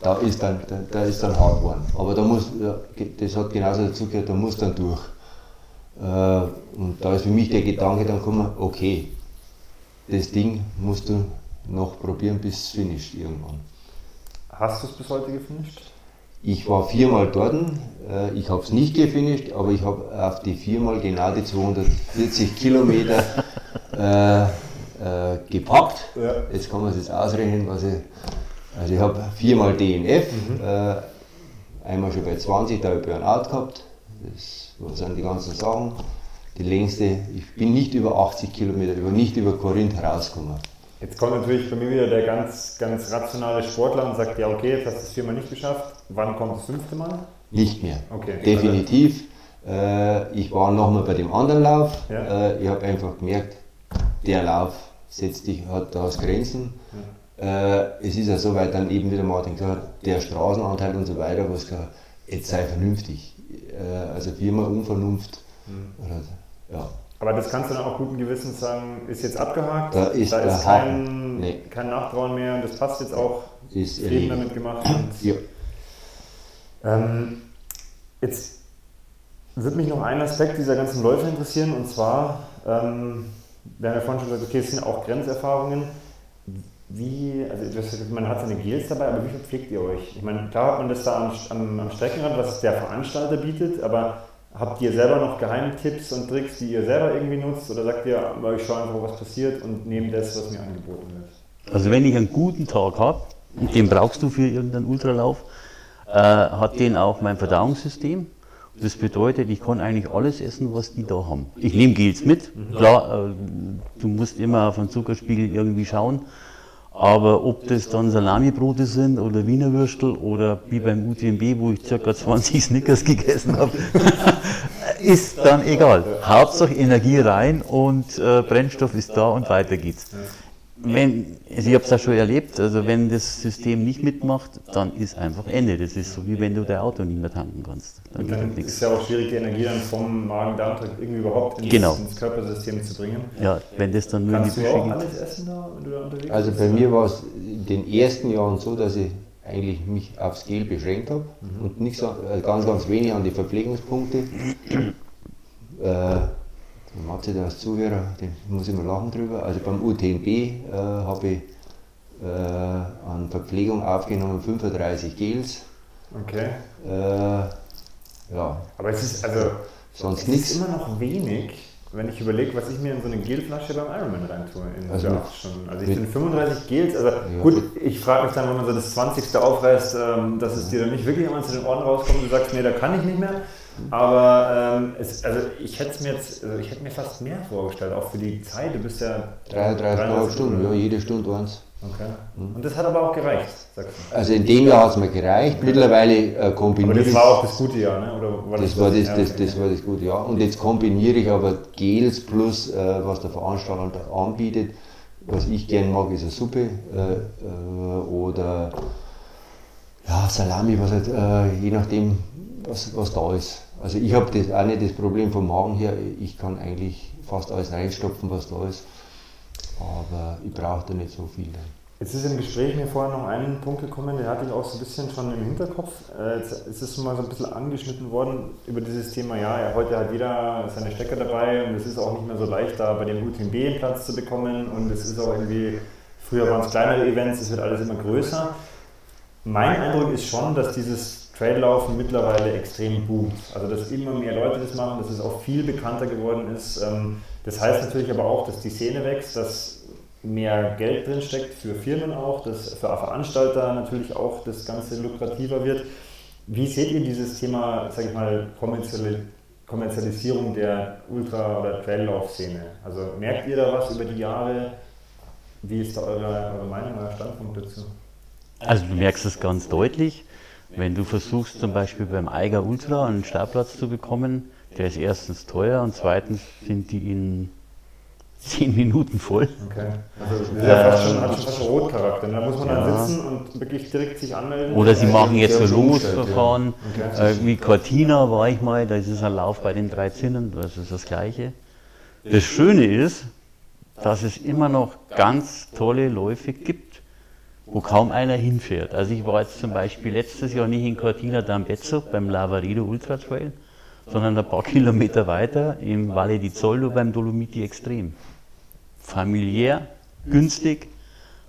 da ist dann, da, da ist dann hart geworden. Aber da muss, das hat genauso dazu gehört, da muss dann durch. Äh, und da ist für mich der Gedanke dann gekommen, okay, das Ding musst du noch probieren bis es finisht irgendwann. Hast du es bis heute gefinisht? Ich war viermal dort, äh, ich habe es nicht gefinisht, aber ich habe auf die viermal genau die 240 Kilometer äh, äh, gepackt. Ja. Jetzt kann man sich ausrechnen, was ich also ich habe viermal DNF, mhm. äh, einmal schon bei 20, da habe ich Burnout gehabt. Das sind die ganzen Sachen, die längste, ich bin nicht über 80 Kilometer, über, nicht über Korinth herausgekommen. Jetzt kommt natürlich bei mir wieder der ganz, ganz rationale Sportler und sagt, ja okay, jetzt hast du es viermal nicht geschafft. Wann kommt das fünfte Mal? Nicht mehr. Okay. Definitiv. Äh, ich war nochmal bei dem anderen Lauf. Ja. Äh, ich habe einfach gemerkt, der Lauf setzt dich, hat da Grenzen. Äh, es ist ja soweit dann eben wieder Martin gesagt, der Straßenanteil und so weiter, was gesagt, jetzt sei vernünftig. Äh, also viermal Unvernunft. Oder, ja. Aber das kannst du dann auch guten Gewissens sagen, ist jetzt abgehakt, Da ist der kein, Haken. Nee. kein Nachtrauen mehr und das passt jetzt auch, Ist erledigt. damit gemacht. [CLEARS THROAT] Ja. ähm, jetzt würde mich noch ein Aspekt dieser ganzen Läufe interessieren und zwar, ähm, wir haben ja vorhin schon gesagt, okay, es sind auch Grenzerfahrungen. Wie, also gesagt, man hat seine Gels dabei, aber wie verpflegt ihr euch? Ich meine, klar hat man das da am, am, am Streckenrand, was der Veranstalter bietet, aber habt ihr selber noch Geheimtipps und Tricks, die ihr selber irgendwie nutzt oder sagt ihr, ich schaue einfach, was passiert und nehme das, was mir angeboten wird? Also wenn ich einen guten Tag habe, und den brauchst du für irgendeinen Ultralauf, äh, hat den auch mein Verdauungssystem. Das bedeutet, ich kann eigentlich alles essen, was die da haben. Ich nehme Gels mit. Klar, äh, du musst immer auf den Zuckerspiegel irgendwie schauen. Aber ob das dann Salamibrote sind oder Wiener Würstel oder wie beim UTMB, wo ich ca. 20 [LAUGHS] Snickers gegessen habe, [LAUGHS] ist dann egal. Hauptsache Energie rein und äh, Brennstoff ist da und weiter geht's. Wenn, also ich habe es ja schon erlebt, also wenn das System nicht mitmacht, dann ist einfach Ende. Das ist so wie wenn du dein Auto nicht mehr tanken kannst. Dann Und dann ist nichts. ja auch schwierig, die Energie dann vom Magen-Darm-Trakt irgendwie überhaupt ins, Genau. ins Körpersystem zu bringen. Ja, wenn das dann nur in die Kannst du Büsche auch geht. alles essen da, wenn du da unterwegs Also bist? bei mir war es in den ersten Jahren so, dass ich eigentlich mich aufs Gel beschränkt habe und nicht so, äh, ganz, ganz wenig an die Verpflegungspunkte. äh, der Matze, der als Zuhörer, den muss ich mal lachen drüber. Also beim UTMB äh, habe ich äh, an Verpflegung aufgenommen 35 Gels. Okay. Äh, ja, Aber es ist, also, sonst es ist immer noch wenig, wenn ich überlege, was ich mir in so eine Gelflasche beim Ironman reintue. In Also mit- Stunden. also ich finde 35 Gels, also gut, ich frage mich dann, wenn man so das 20. aufreißt, ähm, dass es dir dann nicht wirklich einmal zu den Ohren rauskommt und du sagst, nee, da kann ich nicht mehr. Aber ähm, es, also ich hätte mir jetzt, also ich hätte mir fast mehr vorgestellt, auch für die Zeit. Du bist ja 33,5 Stunden, ja, jede Stunde eins. Okay. Und das hat aber auch gereicht, sagst du. Also in dem Jahr hat es mir gereicht. Mittlerweile äh, Aber kombiniere das ich war auch das gute Jahr, ne? Oder war Das war das, Ja, das, okay. das war das gute, ja. Und jetzt kombiniere ich aber Gels plus, äh, was der Veranstalter anbietet. Was ich gern mag, ist eine Suppe äh, äh, oder ja, Salami, was halt, äh, je nachdem, was, was da ist. Also ich habe das auch nicht das Problem vom Magen her, ich kann eigentlich fast alles reinstopfen, was da ist. Aber ich brauche da nicht so viel. Jetzt ist im Gespräch mir vorher noch ein Punkt gekommen, der hatte ich auch so ein bisschen schon im Hinterkopf. Äh, Jetzt ist es mal so ein bisschen angeschnitten worden über dieses Thema, ja, heute hat jeder seine Stecker dabei und es ist auch nicht mehr so leicht, da bei dem UTMB einen Platz zu bekommen und es ist auch irgendwie, früher waren es kleinere Events, es wird alles immer größer. Mein Eindruck ist schon, dass dieses Traillaufen mittlerweile extrem boomt. Also dass immer mehr Leute das machen, dass es auch viel bekannter geworden ist. Ähm, Das heißt natürlich aber auch, dass die Szene wächst, dass mehr Geld drin steckt für Firmen auch, dass für Veranstalter natürlich auch das Ganze lukrativer wird. Wie seht ihr dieses Thema, sage ich mal, Kommerzialisierung der Ultra- oder Traillauf-Szene? Also merkt ihr da was über die Jahre? Wie ist da eure, eure Meinung, euer Standpunkt dazu? Also du merkst es ganz deutlich, wenn du versuchst zum Beispiel beim Eiger Ultra einen Startplatz zu bekommen, der ist erstens teuer und zweitens sind die in zehn Minuten voll. Okay. Also das ist ja fast schon, Ähm, hat schon fast schon Rotcharakter. Da muss man ja. dann sitzen und wirklich direkt sich anmelden. Oder sie Ja, machen jetzt haben so schon umgestellt, Losverfahren, Okay. äh, wie Cortina war ich mal, da ist es ein Lauf bei den drei Zinnen, das ist das Gleiche. Das Schöne ist, dass es immer noch ganz tolle Läufe gibt, wo kaum einer hinfährt. Also ich war jetzt zum Beispiel letztes Jahr nicht in Cortina d'Ampezzo beim Lavaredo Ultra Trail, sondern ein paar [LAUGHS] Kilometer weiter im Valle di Zoldo beim Dolomiti Extrem. Familiär, günstig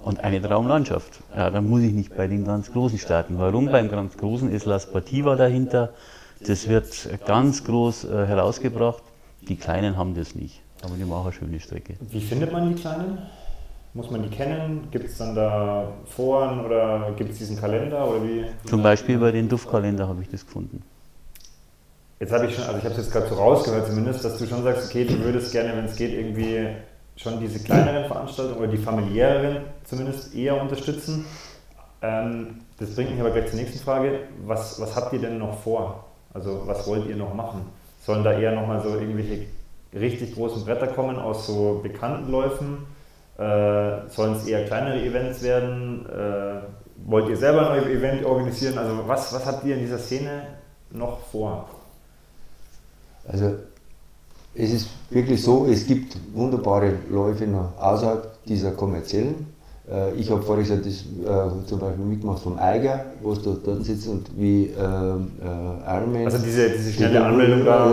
und eine Traumlandschaft. Ja, dann muss ich nicht bei den ganz Großen starten. Warum? Beim ganz Großen ist La Sportiva dahinter. Das wird ganz groß äh, herausgebracht. Die Kleinen haben das nicht. Aber die machen eine schöne Strecke. Wie findet man die Kleinen? Muss man die kennen? Gibt es dann da Foren oder gibt es diesen Kalender oder wie? Zum Beispiel bei den Duftkalender habe ich das gefunden. Jetzt habe ich schon, also ich habe es jetzt gerade so rausgehört zumindest, dass du schon sagst, okay, du würdest gerne, wenn es geht, irgendwie schon diese kleineren Veranstaltungen oder die familiäreren zumindest eher unterstützen. Ähm, das bringt mich aber gleich zur nächsten Frage. Was, was habt ihr denn noch vor? Also was wollt ihr noch machen? Sollen da eher nochmal so irgendwelche richtig großen Bretter kommen aus so bekannten Läufen? Äh, sollen es eher kleinere Events werden? Äh, wollt ihr selber ein Event organisieren? Also was, was habt ihr in dieser Szene noch vor? Also es ist wirklich so, es gibt wunderbare Läufe noch außerhalb dieser kommerziellen. Äh, ich habe vorher gesagt, das, äh, zum Beispiel mitgemacht vom Eiger, wo es dort, sitzt und wie äh, äh, Ironman. Also diese, diese schnelle Anmeldung da.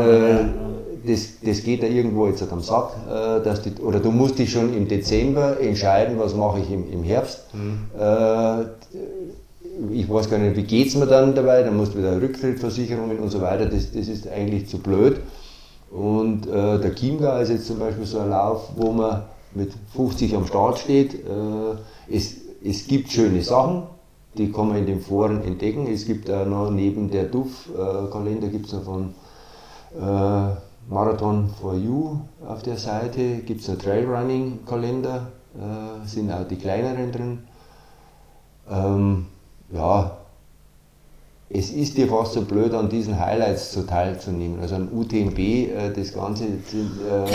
Das, das geht da irgendwo jetzt am Sack, äh, dass die, oder du musst dich schon im Dezember entscheiden, was mache ich im, im Herbst. Mhm. Äh, ich weiß gar nicht, wie geht es mir dann dabei, dann musst du wieder Rücktrittversicherungen und so weiter, das, das ist eigentlich zu blöd. Und äh, der Chiemgau ist jetzt zum Beispiel so ein Lauf, wo man mit 50 am Start steht. Äh, es, es gibt schöne Sachen, die kann man in den Foren entdecken. Es gibt auch noch neben der DUF-Kalender gibt es noch von äh, Marathon for You auf der Seite, gibt es einen Trailrunning-Kalender, äh, sind auch die kleineren drin. Ähm, ja, es ist dir fast so blöd, an diesen Highlights zu teilzunehmen. Also am UTMB äh, das ganze äh,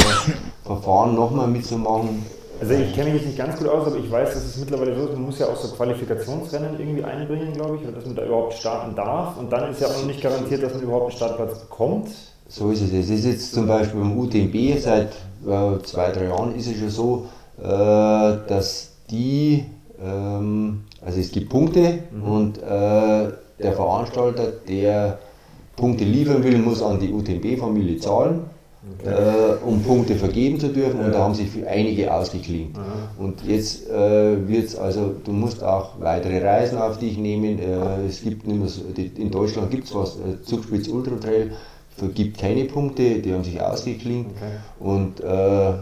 Verfahren nochmal mitzumachen. Also ich kenne mich jetzt nicht ganz gut aus, aber ich weiß, dass es mittlerweile so ist, man muss ja auch so Qualifikationsrennen irgendwie einbringen, glaube ich, dass man da überhaupt starten darf. Und dann ist ja auch noch nicht garantiert, dass man überhaupt einen Startplatz bekommt. So ist es. Es ist jetzt zum Beispiel beim UTMB seit äh, zwei, drei Jahren ist es schon so, äh, dass die, ähm, also es gibt Punkte mhm. und äh, der Veranstalter, der Punkte liefern will, muss an die UTMB-Familie zahlen. Okay. Äh, um Punkte vergeben zu dürfen ja. und da haben sich einige ausgeklingt. Und jetzt äh, wird es also, du musst auch weitere Reisen auf dich nehmen. Äh, es gibt nicht mehr so, in Deutschland gibt es was, äh, Zugspitz Ultra Trail vergibt keine Punkte, die haben sich ausgeklingt. Okay. Und äh,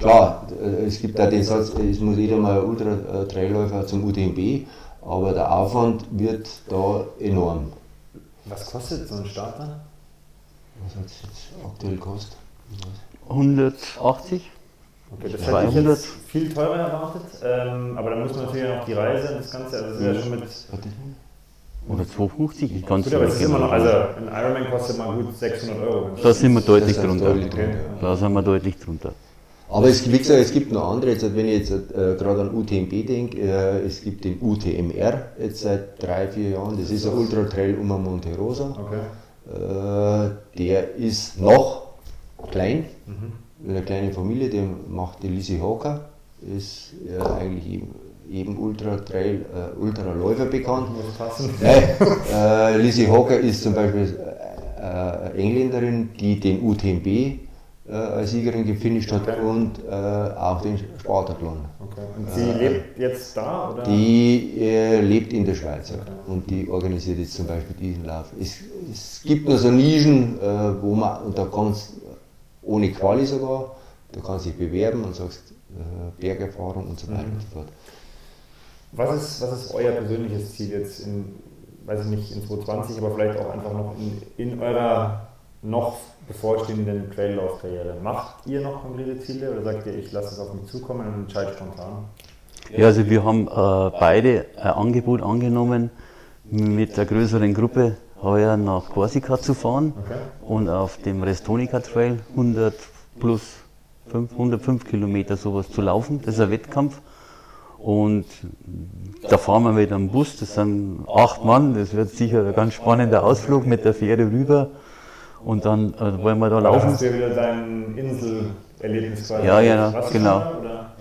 klar, äh, es gibt auch den Satz, es muss jeder mal Ultra-Trailläufer zum UTMB aber der Aufwand wird da enorm. Was kostet so ein Starter? Was hat es jetzt aktuell gekostet? 180. Okay, das hätte ich jetzt viel teurer erwartet, ähm, aber dann muss man natürlich noch die Reise und das Ganze, also das ist ja schon mit... Oder 250, ich kann es aber es ist immer noch, also ein Ironman kostet mal gut 600 Euro. Da sind wir deutlich drunter. Deutlich drunter. Da sind wir deutlich drunter. Aber es, wie gesagt, es gibt noch andere, jetzt, wenn ich jetzt äh, gerade an UTMB denke, äh, es gibt den UTMR jetzt seit drei, vier Jahren, das ist ein Ultra Trail um Monte Rosa. Okay. Äh, der ist noch klein, mhm. eine kleine Familie, der macht die Lizzie Hawker, ist äh, eigentlich eben, Ultra Trail, äh, Ultra Läufer bekannt. Nein, Lizzie Hawker ist zum Beispiel äh, Engländerin, die den UTMB äh, als Siegerin gefinisht hat okay. und äh, auch den Spartathlon. Okay. Und sie äh, lebt jetzt da? Oder? Die äh, lebt in der Schweiz okay. und die organisiert jetzt zum Beispiel diesen Lauf. Es, es gibt nur so Nischen, äh, wo man, und da kannst ohne Quali sogar, da kannst du dich bewerben und sagst äh, Bergerfahrung und so weiter mhm. und so fort. Was ist, was ist euer persönliches Ziel jetzt in, weiß ich nicht, in 2020, aber vielleicht auch einfach noch in, in eurer noch bevorstehenden Traillaufkarriere. Macht ihr noch konkrete Ziele oder sagt ihr, ich lasse es auf mich zukommen und entscheide spontan? Ja, also wir haben äh, beide ein Angebot angenommen, mit der größeren Gruppe heuer nach Korsika zu fahren okay. und auf dem Restonica Trail 100 plus 5, 105 Kilometer sowas zu laufen. Das ist ein Wettkampf. Und da fahren wir mit einem Bus, das sind acht Mann, das wird sicher ein ganz spannender Ausflug mit der Fähre rüber. Und dann äh, wollen wir da laufen. Hast du ja wieder dein Inselerlebnis quasi? Ja, ja, genau.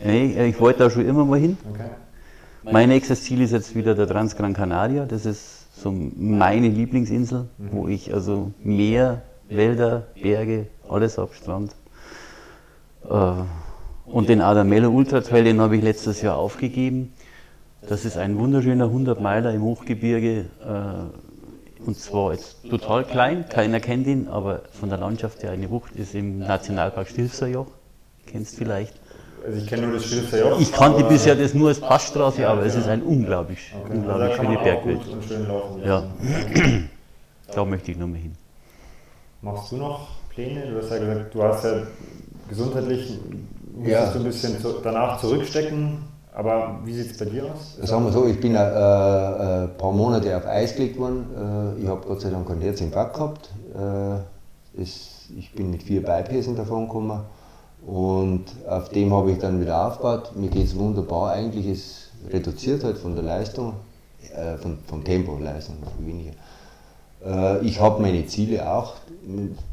Nee, ich wollte da schon immer mal hin. Okay. Mein nächstes Ziel ist jetzt wieder der Transgran Canaria. Das ist so meine Lieblingsinsel, mhm. wo ich also Meer, Wälder, Berge, alles habe, Strand. Äh, und den Adamello Ultra Trail, den habe ich letztes Jahr aufgegeben. Das ist ein wunderschöner 100 Meiler im Hochgebirge. Äh, und zwar jetzt total klein, keiner kennt ihn, aber von der Landschaft her eine Wucht ist im Nationalpark Stilfserjoch. Kennst du vielleicht? Also ich kenne nur das Stilfserjoch. Ich kannte bisher das nur als Passstraße, ja, aber ja. es ist ein unglaublich, okay. unglaublich also schöne Bergwelt. Ja, [CLEARS THROAT] da möchte ich nochmal hin. machst du noch Pläne? Du hast ja gesagt, du hast ja gesundheitlich musstest Ja. du ein bisschen zu, danach zurückstecken. Aber wie sieht es bei dir aus? Sagen wir so, ich bin ein äh, äh, paar Monate auf Eis gelegt worden. Äh, ich habe Gott sei Dank keinen Herzinfarkt gehabt. Äh, es, ich bin mit vier Bypässen davon gekommen. Und auf dem habe ich dann wieder aufgebaut. Mir geht es wunderbar. Eigentlich ist reduziert halt von der Leistung, äh, von, vom Tempo, Leistung weniger. Äh, ich habe meine Ziele auch.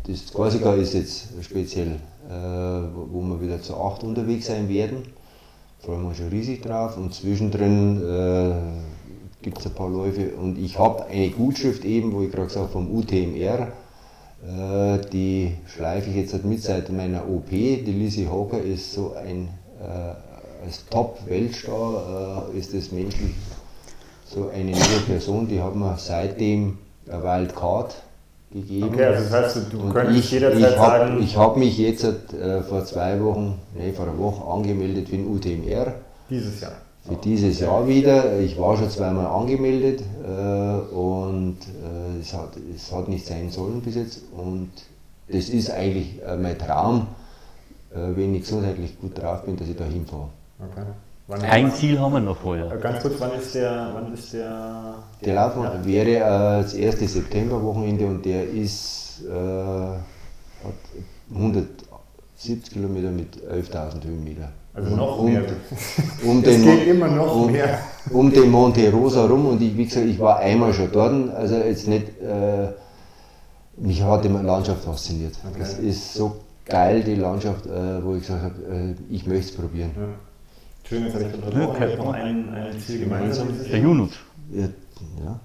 Das Korsika ist jetzt speziell, äh, wo wo wir wieder zu acht unterwegs sein werden freuen wir uns schon riesig drauf. Und zwischendrin äh, gibt es ein paar Läufe. Und ich habe eine Gutschrift eben, wo ich gerade gesagt habe, vom UTMR. Äh, die schleife ich jetzt halt mit seit meiner OP. Die Lizzie Hawker ist so ein äh, als Top-Weltstar, äh, ist das menschlich so eine neue Person. Die hat mir seitdem eine Wildcard gegeben. Okay, also das heißt, du Und könntest ich, jederzeit ich hab, sagen, Ich habe mich jetzt äh, vor zwei Wochen, nee, vor einer Woche angemeldet für den UTMR. dieses Jahr. Für dieses Jahr wieder. Ich war schon zweimal angemeldet äh, und äh, es, hat, es hat nicht sein sollen bis jetzt. Und das ist eigentlich äh, mein Traum, äh, wenn ich gesundheitlich gut drauf bin, dass ich da hinfahre. Okay. Wann Ein Ziel haben wir noch vorher. Äh, Ganz kurz, wann ist der, wann ist der, Der Lauf Ja. wäre äh, das erste Septemberwochenende und der ist äh, hat 170 Kilometer mit 11.000 Höhenmeter. also noch um, mehr. Um Es den, geht immer noch um, mehr. um den Monte Rosa rum und ich, wie gesagt, ich war einmal schon dort, also jetzt nicht, äh, mich hat die Landschaft fasziniert. Okay. Es ist so geil, die Landschaft, äh, wo ich gesagt habe, äh, ich möchte es probieren. Ja. Schön, jetzt habe ich unterbrochen. Wir haben ein, ein Ziel gemeinsam. Der Junut. Ja, ja.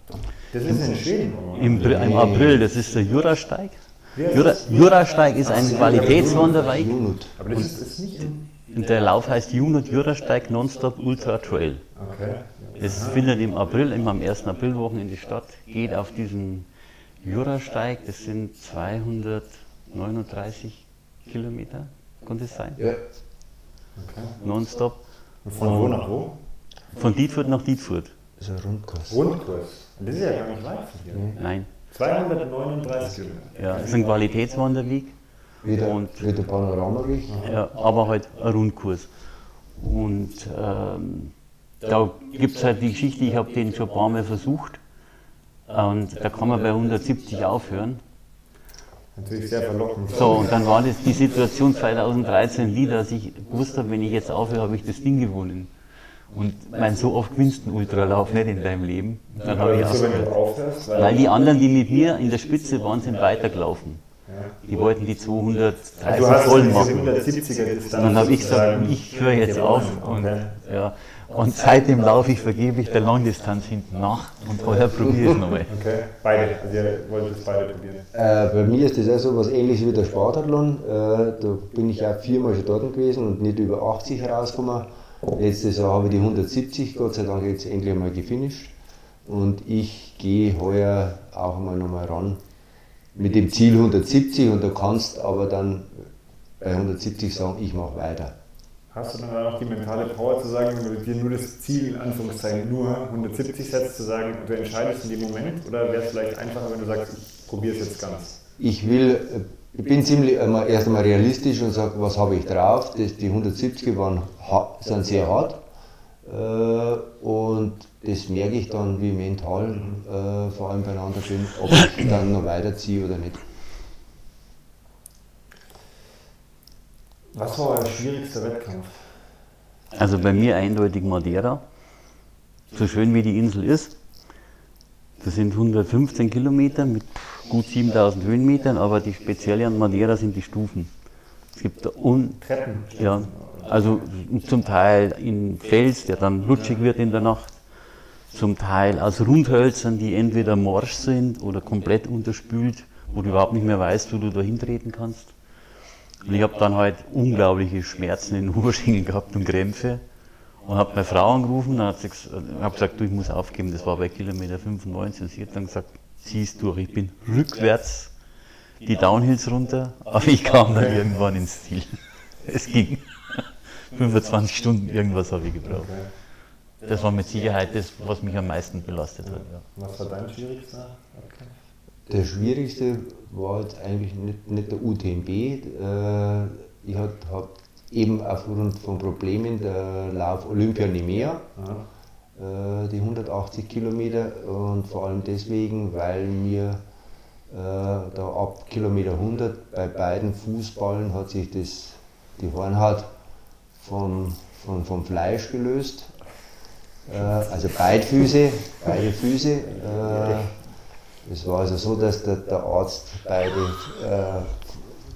Das ist in Schweden. Im, Im April, das ist der Jurasteig. Jura? Jurasteig ist ein Qualitätswanderweg. Aber das ist, ist nicht in. und der Lauf heißt Junut Jurasteig Nonstop Ultra Trail. Okay. Es findet im April, immer am 1. Aprilwochenende statt, geht auf diesen Jurasteig, das sind 239 Kilometer, kann das sein? Ja. okay. Nonstop. Von wo nach wo? Von Dietfurt nach Dietfurt. Das ist ein Rundkurs. Rundkurs. Das ist ja gar nicht weit von hier. Nein. 239 Kilometer. Ja, es ist ein Qualitätswanderweg. Wieder, Und- wieder Panoramaweg. Ja, aber halt ein Rundkurs. Und ähm, da gibt es halt die Geschichte, ich habe den schon ein paar Mal versucht. Und da kann man bei 170 aufhören. Natürlich sehr verlockend. So, und dann war das die Situation 2013 wieder, dass ich gewusst habe, wenn ich jetzt aufhöre, habe ich das Ding gewonnen. Und mein, so oft gewinnst du einen Ultralauf nicht in deinem Leben. Dann habe Aber ich aufgehört. aufhörst? Weil die anderen, die mit mir in der Spitze waren, sind weitergelaufen. Ja. Die wollten die 230 Also voll machen. 170er Distanz. Und dann habe ich gesagt, ich höre jetzt auf. Und, ja, und seitdem laufe ich vergeblich der Langdistanz hinten nach und vorher probiere ich es nochmal. [LAUGHS] Okay, beide. Also ihr wollt es beide probieren. Äh, bei mir ist das auch so was ähnliches wie der Spartathlon. Äh, da bin ich auch viermal schon dort gewesen und nicht über 80 herausgekommen. Letztes Jahr habe ich die 170, Gott sei Dank jetzt endlich einmal gefinisht. Und ich gehe heuer auch einmal nochmal ran mit dem Ziel 170 und du kannst aber dann bei 170 sagen, ich mache weiter. Hast du dann auch die mentale Power zu sagen, wenn du dir nur das Ziel, in Anführungszeichen, nur 170 setzt, zu sagen, du entscheidest in dem Moment? Oder wäre es vielleicht einfacher, wenn du sagst, ich probiere es jetzt ganz? Ich will, äh, ich bin ziemlich einmal, erst einmal realistisch und sage, was habe ich drauf? Das, die 170 waren, sind sehr hart äh, und das merke ich dann, wie mental äh, vor allem beieinander bin, ob ich dann noch weiterziehe oder nicht. Was war euer schwierigster Wettkampf? Also bei mir eindeutig Madeira. So schön wie die Insel ist. Das sind 115 Kilometer mit gut 7000 Höhenmetern, aber die spezielle an Madeira sind die Stufen. Es gibt da un Treppen. Ja, also zum Teil in Fels, der dann rutschig wird in der Nacht, zum Teil aus Rundhölzern, die entweder morsch sind oder komplett unterspült, wo du überhaupt nicht mehr weißt, wo du da hintreten kannst. Und ich habe dann halt unglaubliche Schmerzen in den Oberschenkeln gehabt und Krämpfe und habe meine Frau angerufen und habe gesagt, du, ich muss aufgeben, das war bei Kilometer 95 und sie hat dann gesagt, zieh's durch, ich bin rückwärts die Downhills runter, aber ich kam dann irgendwann ins Ziel. [LAUGHS] Es ging. 25 Stunden irgendwas habe ich gebraucht. Das war mit Sicherheit das, was mich am meisten belastet hat. Was war dein schwierigster Wettkampf? Der schwierigste war jetzt eigentlich nicht, nicht der UTMB. Äh, ich habe hab eben aufgrund von Problemen der Lauf Olympia nicht mehr, äh, die 180 Kilometer und vor allem deswegen, weil mir äh, da ab Kilometer 100 bei beiden Fußballen hat sich das, die Hornhaut vom, vom, vom Fleisch gelöst. Äh, also beide Füße, beide Füße. Es war also so, dass der, der Arzt beide äh,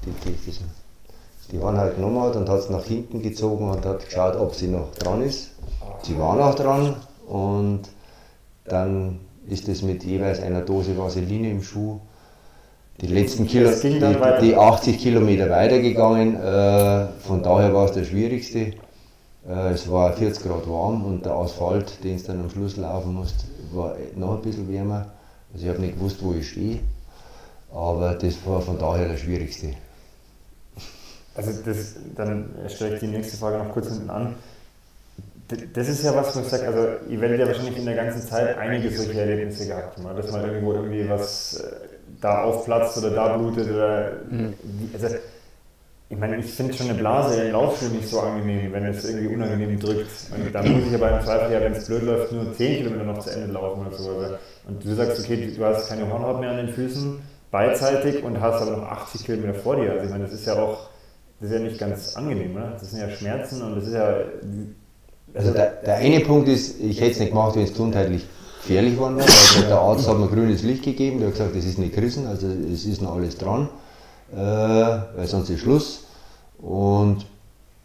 die, die, diesen, die Hornhaut genommen hat und hat es nach hinten gezogen und hat geschaut, ob sie noch dran ist. Sie war noch dran und dann ist es mit jeweils einer Dose Vaseline im Schuh die letzten Kilo, die, die 80 Kilometer weitergegangen. Äh, von daher war es der schwierigste. Äh, es war 40 Grad warm und der Asphalt, den es dann am Schluss laufen musste, war noch ein bisschen wärmer. Also ich habe nicht gewusst, wo ich stehe. Aber das war von daher der schwierigste. Also das, dann stelle ich die nächste Frage noch kurz hinten an. Das ist ja was, wo ich sage, also ihr werdet ja wahrscheinlich in der ganzen Zeit einige solche Erlebnisse gehabt haben, dass man irgendwo irgendwie was äh, da aufplatzt oder da blutet oder mhm. also, ich meine, ich finde schon eine Blase im Laufschuh nicht so angenehm, wenn es irgendwie unangenehm drückt. Und dann muss ich aber im Zweifel ja, wenn es blöd läuft, nur 10 Kilometer noch zu Ende laufen oder so. Und du sagst, okay, du hast keine Hornhaut mehr an den Füßen, beidseitig und hast aber noch 80 Kilometer vor dir. Also ich meine, das ist ja auch, das ist ja nicht ganz angenehm, oder? Das sind ja Schmerzen und das ist ja... Also der, der eine Punkt ist, ich hätte es nicht gemacht, wenn es gesundheitlich gefährlich wäre. Also der Arzt hat mir grünes Licht gegeben, der hat gesagt, das ist nicht gerissen, also es ist noch alles dran, äh, weil sonst ist Schluss. Und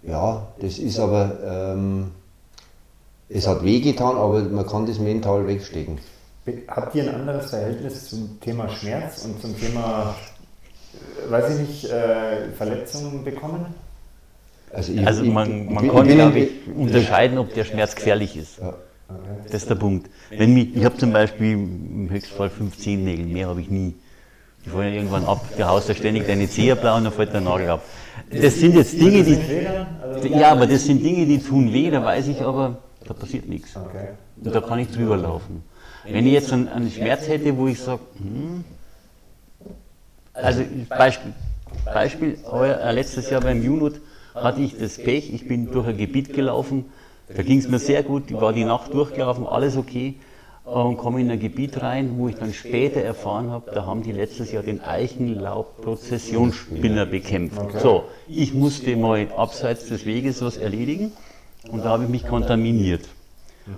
ja, das ist aber, ähm, es hat wehgetan, aber man kann das mental wegstecken. Habt ihr ein anderes Verhältnis zum Thema Schmerz und zum Thema, äh, weiß ich nicht, äh, Verletzungen bekommen? Also, ich, also man, man ich, kann, glaube ich, unterscheiden, ob der Schmerz gefährlich ist. Ja. Das ist der Punkt. Wenn mich, ich habe zum Beispiel im Höchstfall 15 Nägel, mehr habe ich nie. Die fallen irgendwann ab, der haust da ständig deine Zehe blau und dann fällt der Nagel ab. Das sind jetzt Dinge, die. Ja, aber das sind Dinge, die tun weh, da weiß ich aber, da passiert nichts. Und da kann ich drüber laufen. Wenn ich jetzt einen, einen Schmerz hätte, wo ich sage, hm, also Beispiel, Beispiel heuer, letztes Jahr beim Junot hatte ich das Pech, ich bin durch ein Gebiet gelaufen, da ging es mir sehr gut, ich war die Nacht durchgelaufen, alles okay und komme in ein Gebiet rein, wo ich dann später erfahren habe, da haben die letztes Jahr den Eichenlaub-Prozessionsspinner bekämpft. Okay. So, ich musste mal abseits des Weges was erledigen und da habe ich mich kontaminiert.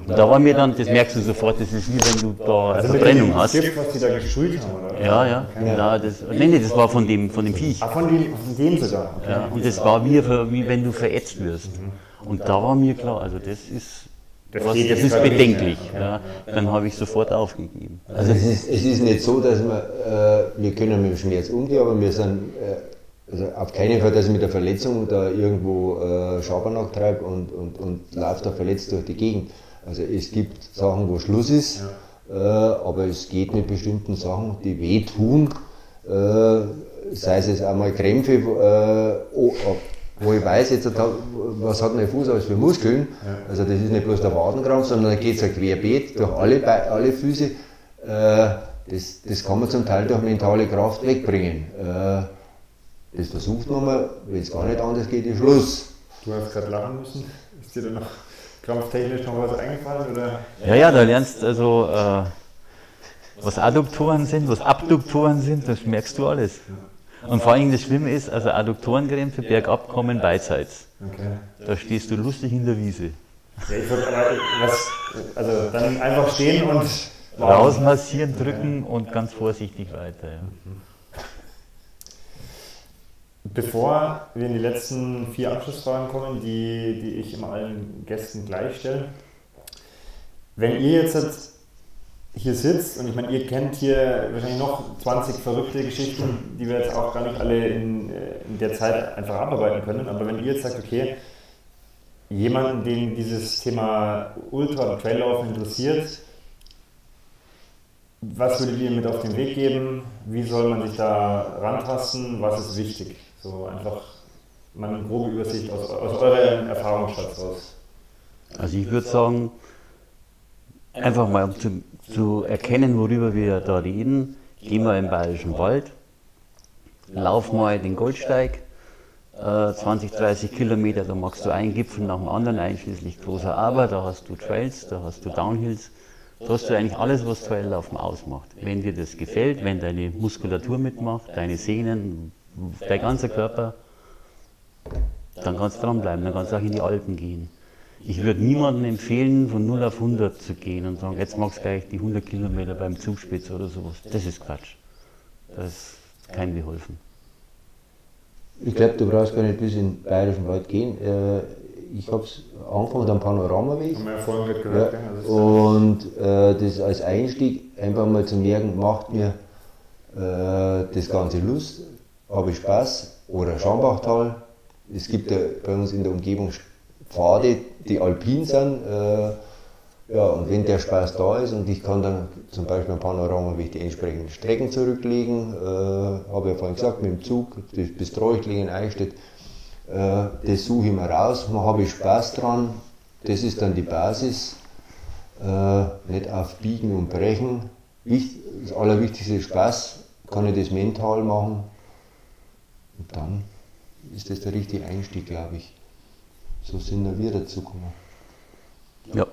Und da war mir dann, das merkst du sofort, das ist wie wenn du da also Verbrennung hast. Gift, was die da geschult haben, oder? Ja, ja. Okay. ja das, nee, nee, das war von dem, von dem Viech. Ah, von dem, von dem sogar. Okay. Ja, und das war wie, wie wenn du verätzt wirst. Mhm. Und da war mir klar, also das ist, das, was, das ist bedenklich. Ja. Dann habe ich sofort aufgegeben. Also es ist, es ist nicht so, dass wir, äh, wir können mit dem Schmerz umgehen, aber wir sind äh, also auf keinen Fall, dass ich mit der Verletzung da irgendwo äh, Schabernack treibe und, und, und laufe da verletzt durch die Gegend. Also es gibt Sachen, wo Schluss ist, ja. äh, aber es geht mit bestimmten Sachen, die wehtun. Äh, sei es jetzt einmal Krämpfe, äh, oh, wo ich weiß, jetzt, was hat mein Fuß alles für Muskeln. Also das ist nicht bloß der Wadenkrampf, sondern da geht es ja querbeet durch alle, alle Füße. Äh, das, das kann man zum Teil durch mentale Kraft wegbringen. Äh, das versucht man mal, wenn es gar nicht anders geht, ist Schluss. Du hast gerade lachen müssen. Ist dir da noch krampftechnisch noch was eingefallen? Oder? Ja, ja, da lernst also, äh, was Adduktoren sind, was Abduktoren sind, das merkst du alles. Und vor allem das Schlimme ist, also Adduktorenkrämpfe bergab kommen beidseits. Okay. Da stehst du lustig in der Wiese. Ja, ich würde aber was, also dann einfach stehen und rausmassieren, drücken und ganz vorsichtig weiter. Ja. Bevor wir in die letzten vier Abschlussfragen kommen, die, die ich immer allen Gästen gleich stelle, wenn ihr jetzt hier sitzt und ich meine, ihr kennt hier wahrscheinlich noch 20 verrückte Geschichten, die wir jetzt auch gar nicht alle in, äh, in der Zeit einfach abarbeiten können, aber wenn ihr jetzt sagt, okay, jemanden, den dieses Thema Ultra- und Traillaufen interessiert, was würdet ihr mit auf den Weg geben? Wie soll man sich da rantasten? Was ist wichtig? So einfach mal eine grobe Übersicht aus, aus eurem Erfahrungsschatz raus. Also ich würde sagen, einfach mal um zu zu erkennen, worüber wir da reden. geh mal im Bayerischen Wald, lauf mal den Goldsteig, äh, 20, 30 Kilometer, da machst du einen Gipfel nach dem anderen, einschließlich großer Aber, da hast du Trails, da hast du Downhills, da hast du eigentlich alles, was Traillaufen ausmacht. Wenn dir das gefällt, wenn deine Muskulatur mitmacht, deine Sehnen, dein ganzer Körper, dann kannst du dranbleiben, dann kannst du auch in die Alpen gehen. Ich würde niemandem empfehlen, von 0 auf 100 zu gehen und sagen, jetzt machst du gleich die 100 Kilometer beim Zugspitz oder sowas. Das ist Quatsch. Das ist keinem geholfen. Ich glaube, du brauchst gar nicht bis in den Bayerischen Wald gehen. Äh, ich habe es angefangen am Panoramaweg. Haben wir ja vorhin gerade gehört. Ja, gell? Das ist und äh, das als Einstieg einfach mal zu merken, macht mir äh, das Ganze Lust, habe ich Spaß. Oder Schambachtal. Es gibt ja bei uns in der Umgebung Pfade, die alpin sind. Äh, ja, und wenn der Spaß da ist und ich kann dann zum Beispiel am Panoramaweg die entsprechenden Strecken zurücklegen, äh, habe ja vorhin gesagt, mit dem Zug bis Treuchtlingen, Eichstätt, äh, das suche ich mir raus, da habe ich Spaß dran, das ist dann die Basis, äh, nicht auf Biegen und Brechen. Wicht, das Allerwichtigste ist Spaß, kann ich das mental machen und dann ist das der richtige Einstieg, glaube ich. So sind wir dazu gekommen. Ja.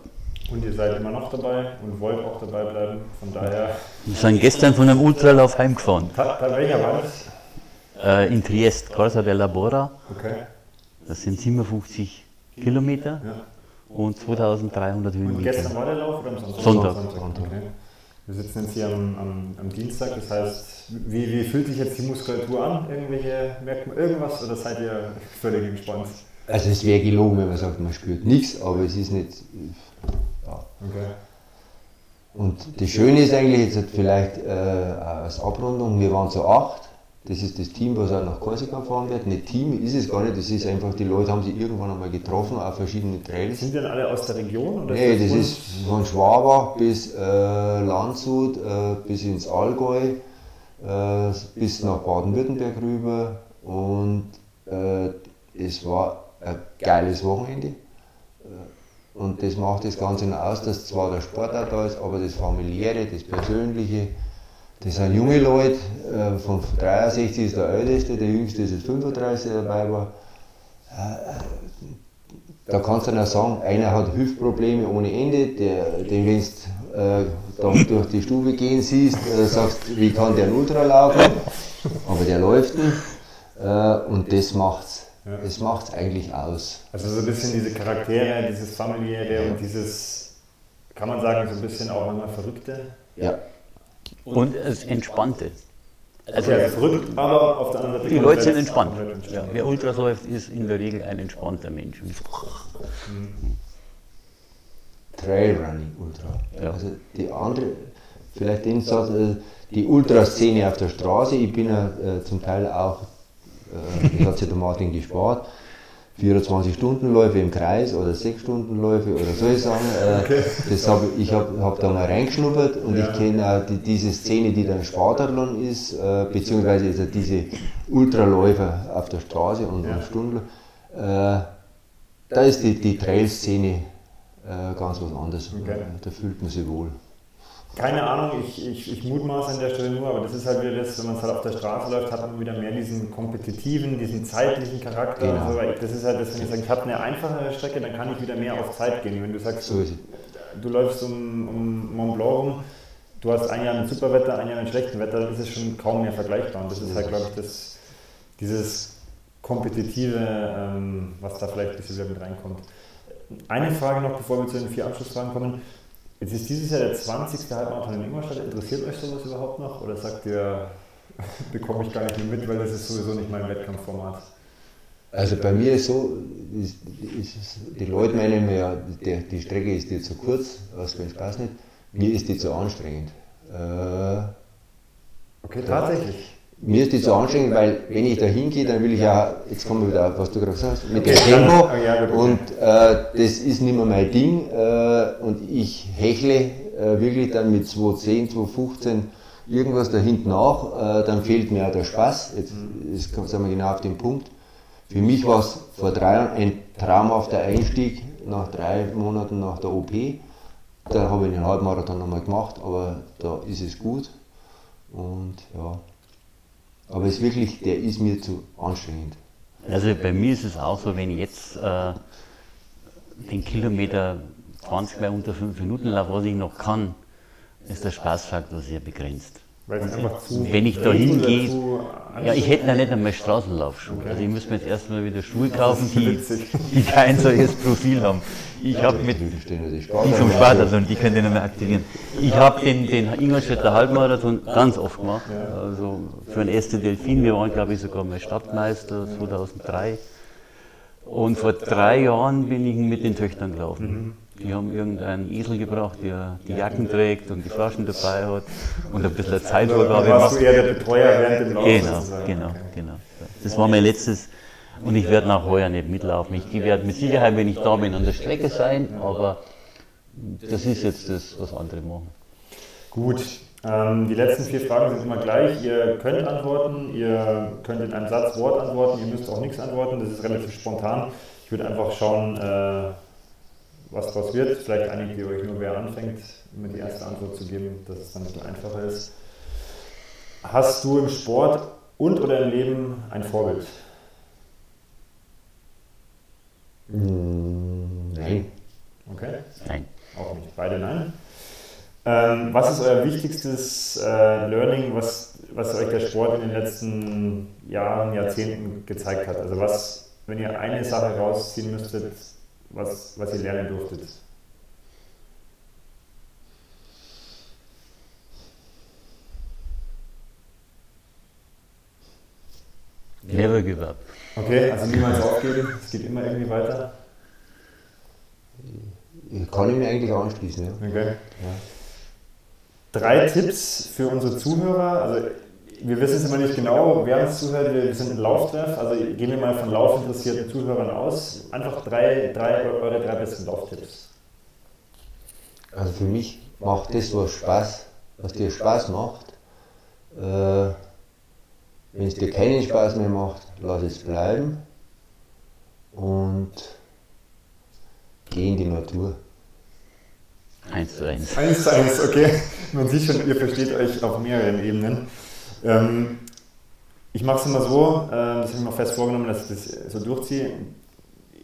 Und ihr seid immer noch dabei und wollt auch dabei bleiben. Von daher, Wir sind gestern von einem Ultralauf heimgefahren. bei, welcher war das? Äh, in Triest, Corsa della Bora. Okay. Das sind 57 Kilometer Ja. und 2300 Und gestern Höhenmeter. war der Lauf oder am Sonntag? Sonntag. Okay. Wir sitzen jetzt hier am, am, am Dienstag, das heißt, wie, wie fühlt sich jetzt die Muskulatur an? Irgendwelche Merkmale, irgendwas oder seid ihr völlig entspannt? Also es wäre gelogen, wenn man sagt, man spürt nichts, aber es ist nicht. Ja. Okay. Und das Schöne ist eigentlich jetzt vielleicht äh, als Abrundung, wir waren so acht. Das ist das Team, was auch nach Korsika fahren wird. Nicht Team ist es gar nicht, das ist einfach, die Leute haben sich irgendwann einmal getroffen auf verschiedenen Trails. Sind die dann alle aus der Region? Oder Nee, das Bund? ist von Schwabach bis äh, Landshut, äh, bis ins Allgäu, äh, bis nach Baden-Württemberg rüber. Und äh, es war ein geiles Wochenende. Äh, Und das macht das Ganze noch aus, dass zwar der Sport auch da ist, aber das Familiäre, das Persönliche, das sind junge Leute, äh, von 63 ist der Älteste, der Jüngste ist jetzt 35 der dabei war. Da kannst du dann auch sagen, einer hat Hüftprobleme ohne Ende, der, den wenn du äh, da durch die Stube gehen siehst, äh, sagst, wie kann der ein Ultra laufen? Aber der läuft ihn äh, und das macht's. Ja. Das macht's eigentlich aus. Also so ein bisschen diese Charaktere, dieses familiäre und dieses, kann man sagen, so ein bisschen auch immer Verrückte. Ja. Und das Entspannte. Also Also ja, verrückt, aber auf der anderen Seite. die Leute sind entspannt. Ja, wer Ultras läuft, ist in der Regel ein entspannter Mensch. Trailrunning Ultra. Ja. Also die andere, vielleicht den Satz, äh, die Ultraszene auf der Straße, ich bin ja äh, zum Teil auch, äh, das hat sich der Martin gespart, 24-Stunden-Läufe im Kreis oder 6-Stunden-Läufe oder so ich sagen. Äh, das hab, ich habe hab da mal reingeschnuppert und Ja. ich kenne auch die, diese Szene, die dann Spartathlon ist, äh, beziehungsweise ja diese Ultraläufer auf der Straße und, Ja. und Stundenläufe. Äh, da ist die, die Trail-Szene äh, ganz was anderes. Okay. Da fühlt man sich wohl. Keine Ahnung, ich, ich, ich mutmaße an der Stelle nur, aber das ist halt wieder das, wenn man es halt auf der Straße läuft, hat man wieder mehr diesen kompetitiven, diesen zeitlichen Charakter. Genau. so, weil das ist halt das, wenn ich sage, ich habe eine einfachere Strecke, dann kann ich wieder mehr auf Zeit gehen. Wenn du sagst, es. du läufst um, um Mont Blanc rum, du hast ein Jahr mit Superwetter, ein Jahr mit schlechtem Wetter, dann ist es schon kaum mehr vergleichbar. Und das ist halt, glaube ich, das, dieses kompetitive, ähm, was da vielleicht ein bisschen wieder mit reinkommt. Eine Frage noch, bevor wir zu den vier Abschlussfragen kommen. Jetzt ist dieses Jahr der 20. Halbmarathon in Ingolstadt. Interessiert euch sowas überhaupt noch? Oder sagt ihr, [LAUGHS] bekomme ich gar nicht mehr mit, weil das ist sowieso nicht mein Wettkampfformat? Also bei mir ist so, ist, ist, die Leute meinen mir, der, die Strecke ist dir zu kurz, aus dem Spaß nicht. Mir ist die zu anstrengend. Äh, Okay, tatsächlich. Mir ist die zu anstrengend, weil wenn ich da hingehe, dann will ich ja, jetzt kommen wir wieder auf, was du gerade gesagt hast, mit dem Tempo. Und äh, das ist nicht mehr mein Ding. Äh, und ich hechle äh, wirklich dann mit 210, 215 irgendwas da hinten nach. Äh, dann fehlt mir auch der Spaß. Jetzt, jetzt kommen- sind wir genau auf den Punkt. Für mich war es vor drei Jahren ein traumhafter Einstieg nach drei Monaten nach der OP. Da habe ich einen Halbmarathon nochmal gemacht, aber da ist es gut. Und ja. Aber es ist wirklich, der ist mir zu anstrengend. Also bei mir ist es auch so, wenn ich jetzt äh, den Kilometer 20 bei unter 5 Minuten laufe, was ich noch kann, ist der Spaßfaktor sehr begrenzt. Einfach zu. Wenn ich da hingehe, ja, ich hätte ja nicht einmal Straßenlaufschuhe. Also ich muss mir jetzt erstmal wieder Schuhe kaufen, die, die kein solches Profil haben. Ich habe mit die vom. Spartathon, die könnt ihr nicht mehr aktivieren. Ich habe den, den Ingolstädter Halbmarathon ganz oft gemacht. Also für den ersten Delfin, wir waren glaube ich sogar mal Stadtmeister 2003. Und vor drei Jahren bin ich mit den Töchtern gelaufen. Die haben irgendeinen Esel gebracht, der die Jacken trägt und die Flaschen dabei hat und ein bisschen Zeitvorgabe Da warst macht. du eher der Betreuer während dem Lauf. Genau, genau, genau. Das war mein letztes. Und ich werde nach heuer nicht mitlaufen. Ich werde mit Sicherheit, wenn ich da bin, an der Strecke sein, aber das ist jetzt das, was andere machen. Gut. Ähm, die letzten vier Fragen sind immer gleich. Ihr könnt antworten, ihr könnt in einem Satz Wort antworten, ihr müsst auch nichts antworten. Das ist relativ spontan. Ich würde einfach schauen, äh, was daraus wird. Vielleicht einigt ihr euch nur, wer anfängt, immer die erste Antwort zu geben, dass es dann ein bisschen einfacher ist. Hast du im Sport und oder im Leben ein Vorbild? Nein. Okay, Nein. auch nicht. Beide nein. Ähm, was ist euer wichtigstes äh, Learning, was, was euch der Sport in den letzten Jahren, Jahrzehnten gezeigt hat? Also was, wenn ihr eine Sache rausziehen müsstet, was, was ihr lernen durftet? Never give up. Okay, also niemals aufgeben, es geht immer irgendwie weiter. Kann ich mir eigentlich anschließen, ja. Okay. Drei Tipps für unsere Zuhörer. Also wir wissen es immer nicht genau, wer uns zuhört. Wir sind ein Lauftreff. Also gehen wir mal von laufinteressierten Zuhörern aus. Einfach drei, drei eure drei besten Lauftipps. Also für mich macht das, was Spaß, was dir Spaß macht. Äh, Wenn es dir keinen Spaß mehr macht, lass es bleiben und geh in die Natur. Eins zu eins. Eins zu eins, okay. Man sieht schon, ihr versteht euch auf mehreren Ebenen. Ähm, ich mache es immer so, äh, das habe ich mir fest vorgenommen, dass ich das so durchziehe.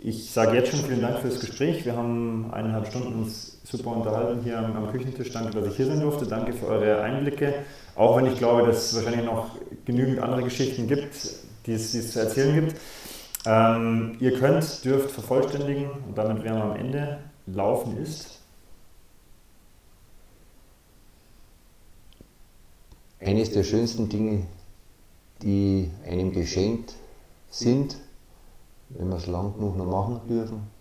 Ich sage jetzt schon vielen Dank fürs Gespräch. Wir haben eineinhalb Stunden uns super unterhalten hier am, am Küchentisch. Danke, dass ich hier sein durfte. Danke für eure Einblicke. Auch wenn ich glaube, dass es wahrscheinlich noch genügend andere Geschichten gibt, die es, die es zu erzählen gibt. Ähm, ihr könnt, dürft vervollständigen, und damit wären wir am Ende, Laufen ist. Eines der schönsten Dinge, die einem geschenkt sind, wenn wir es lang genug noch machen dürfen.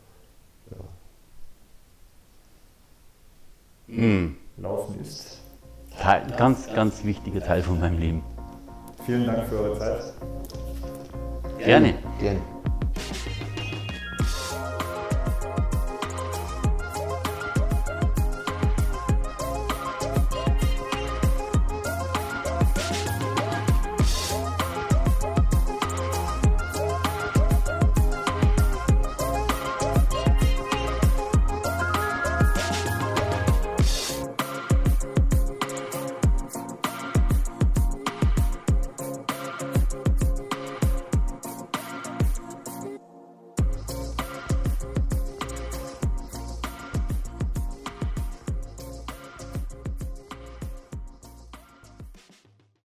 Mhm. Laufen ist. Teil, ganz, ganz wichtiger Teil von meinem Leben. Vielen Dank für eure Zeit. Gerne. Gern.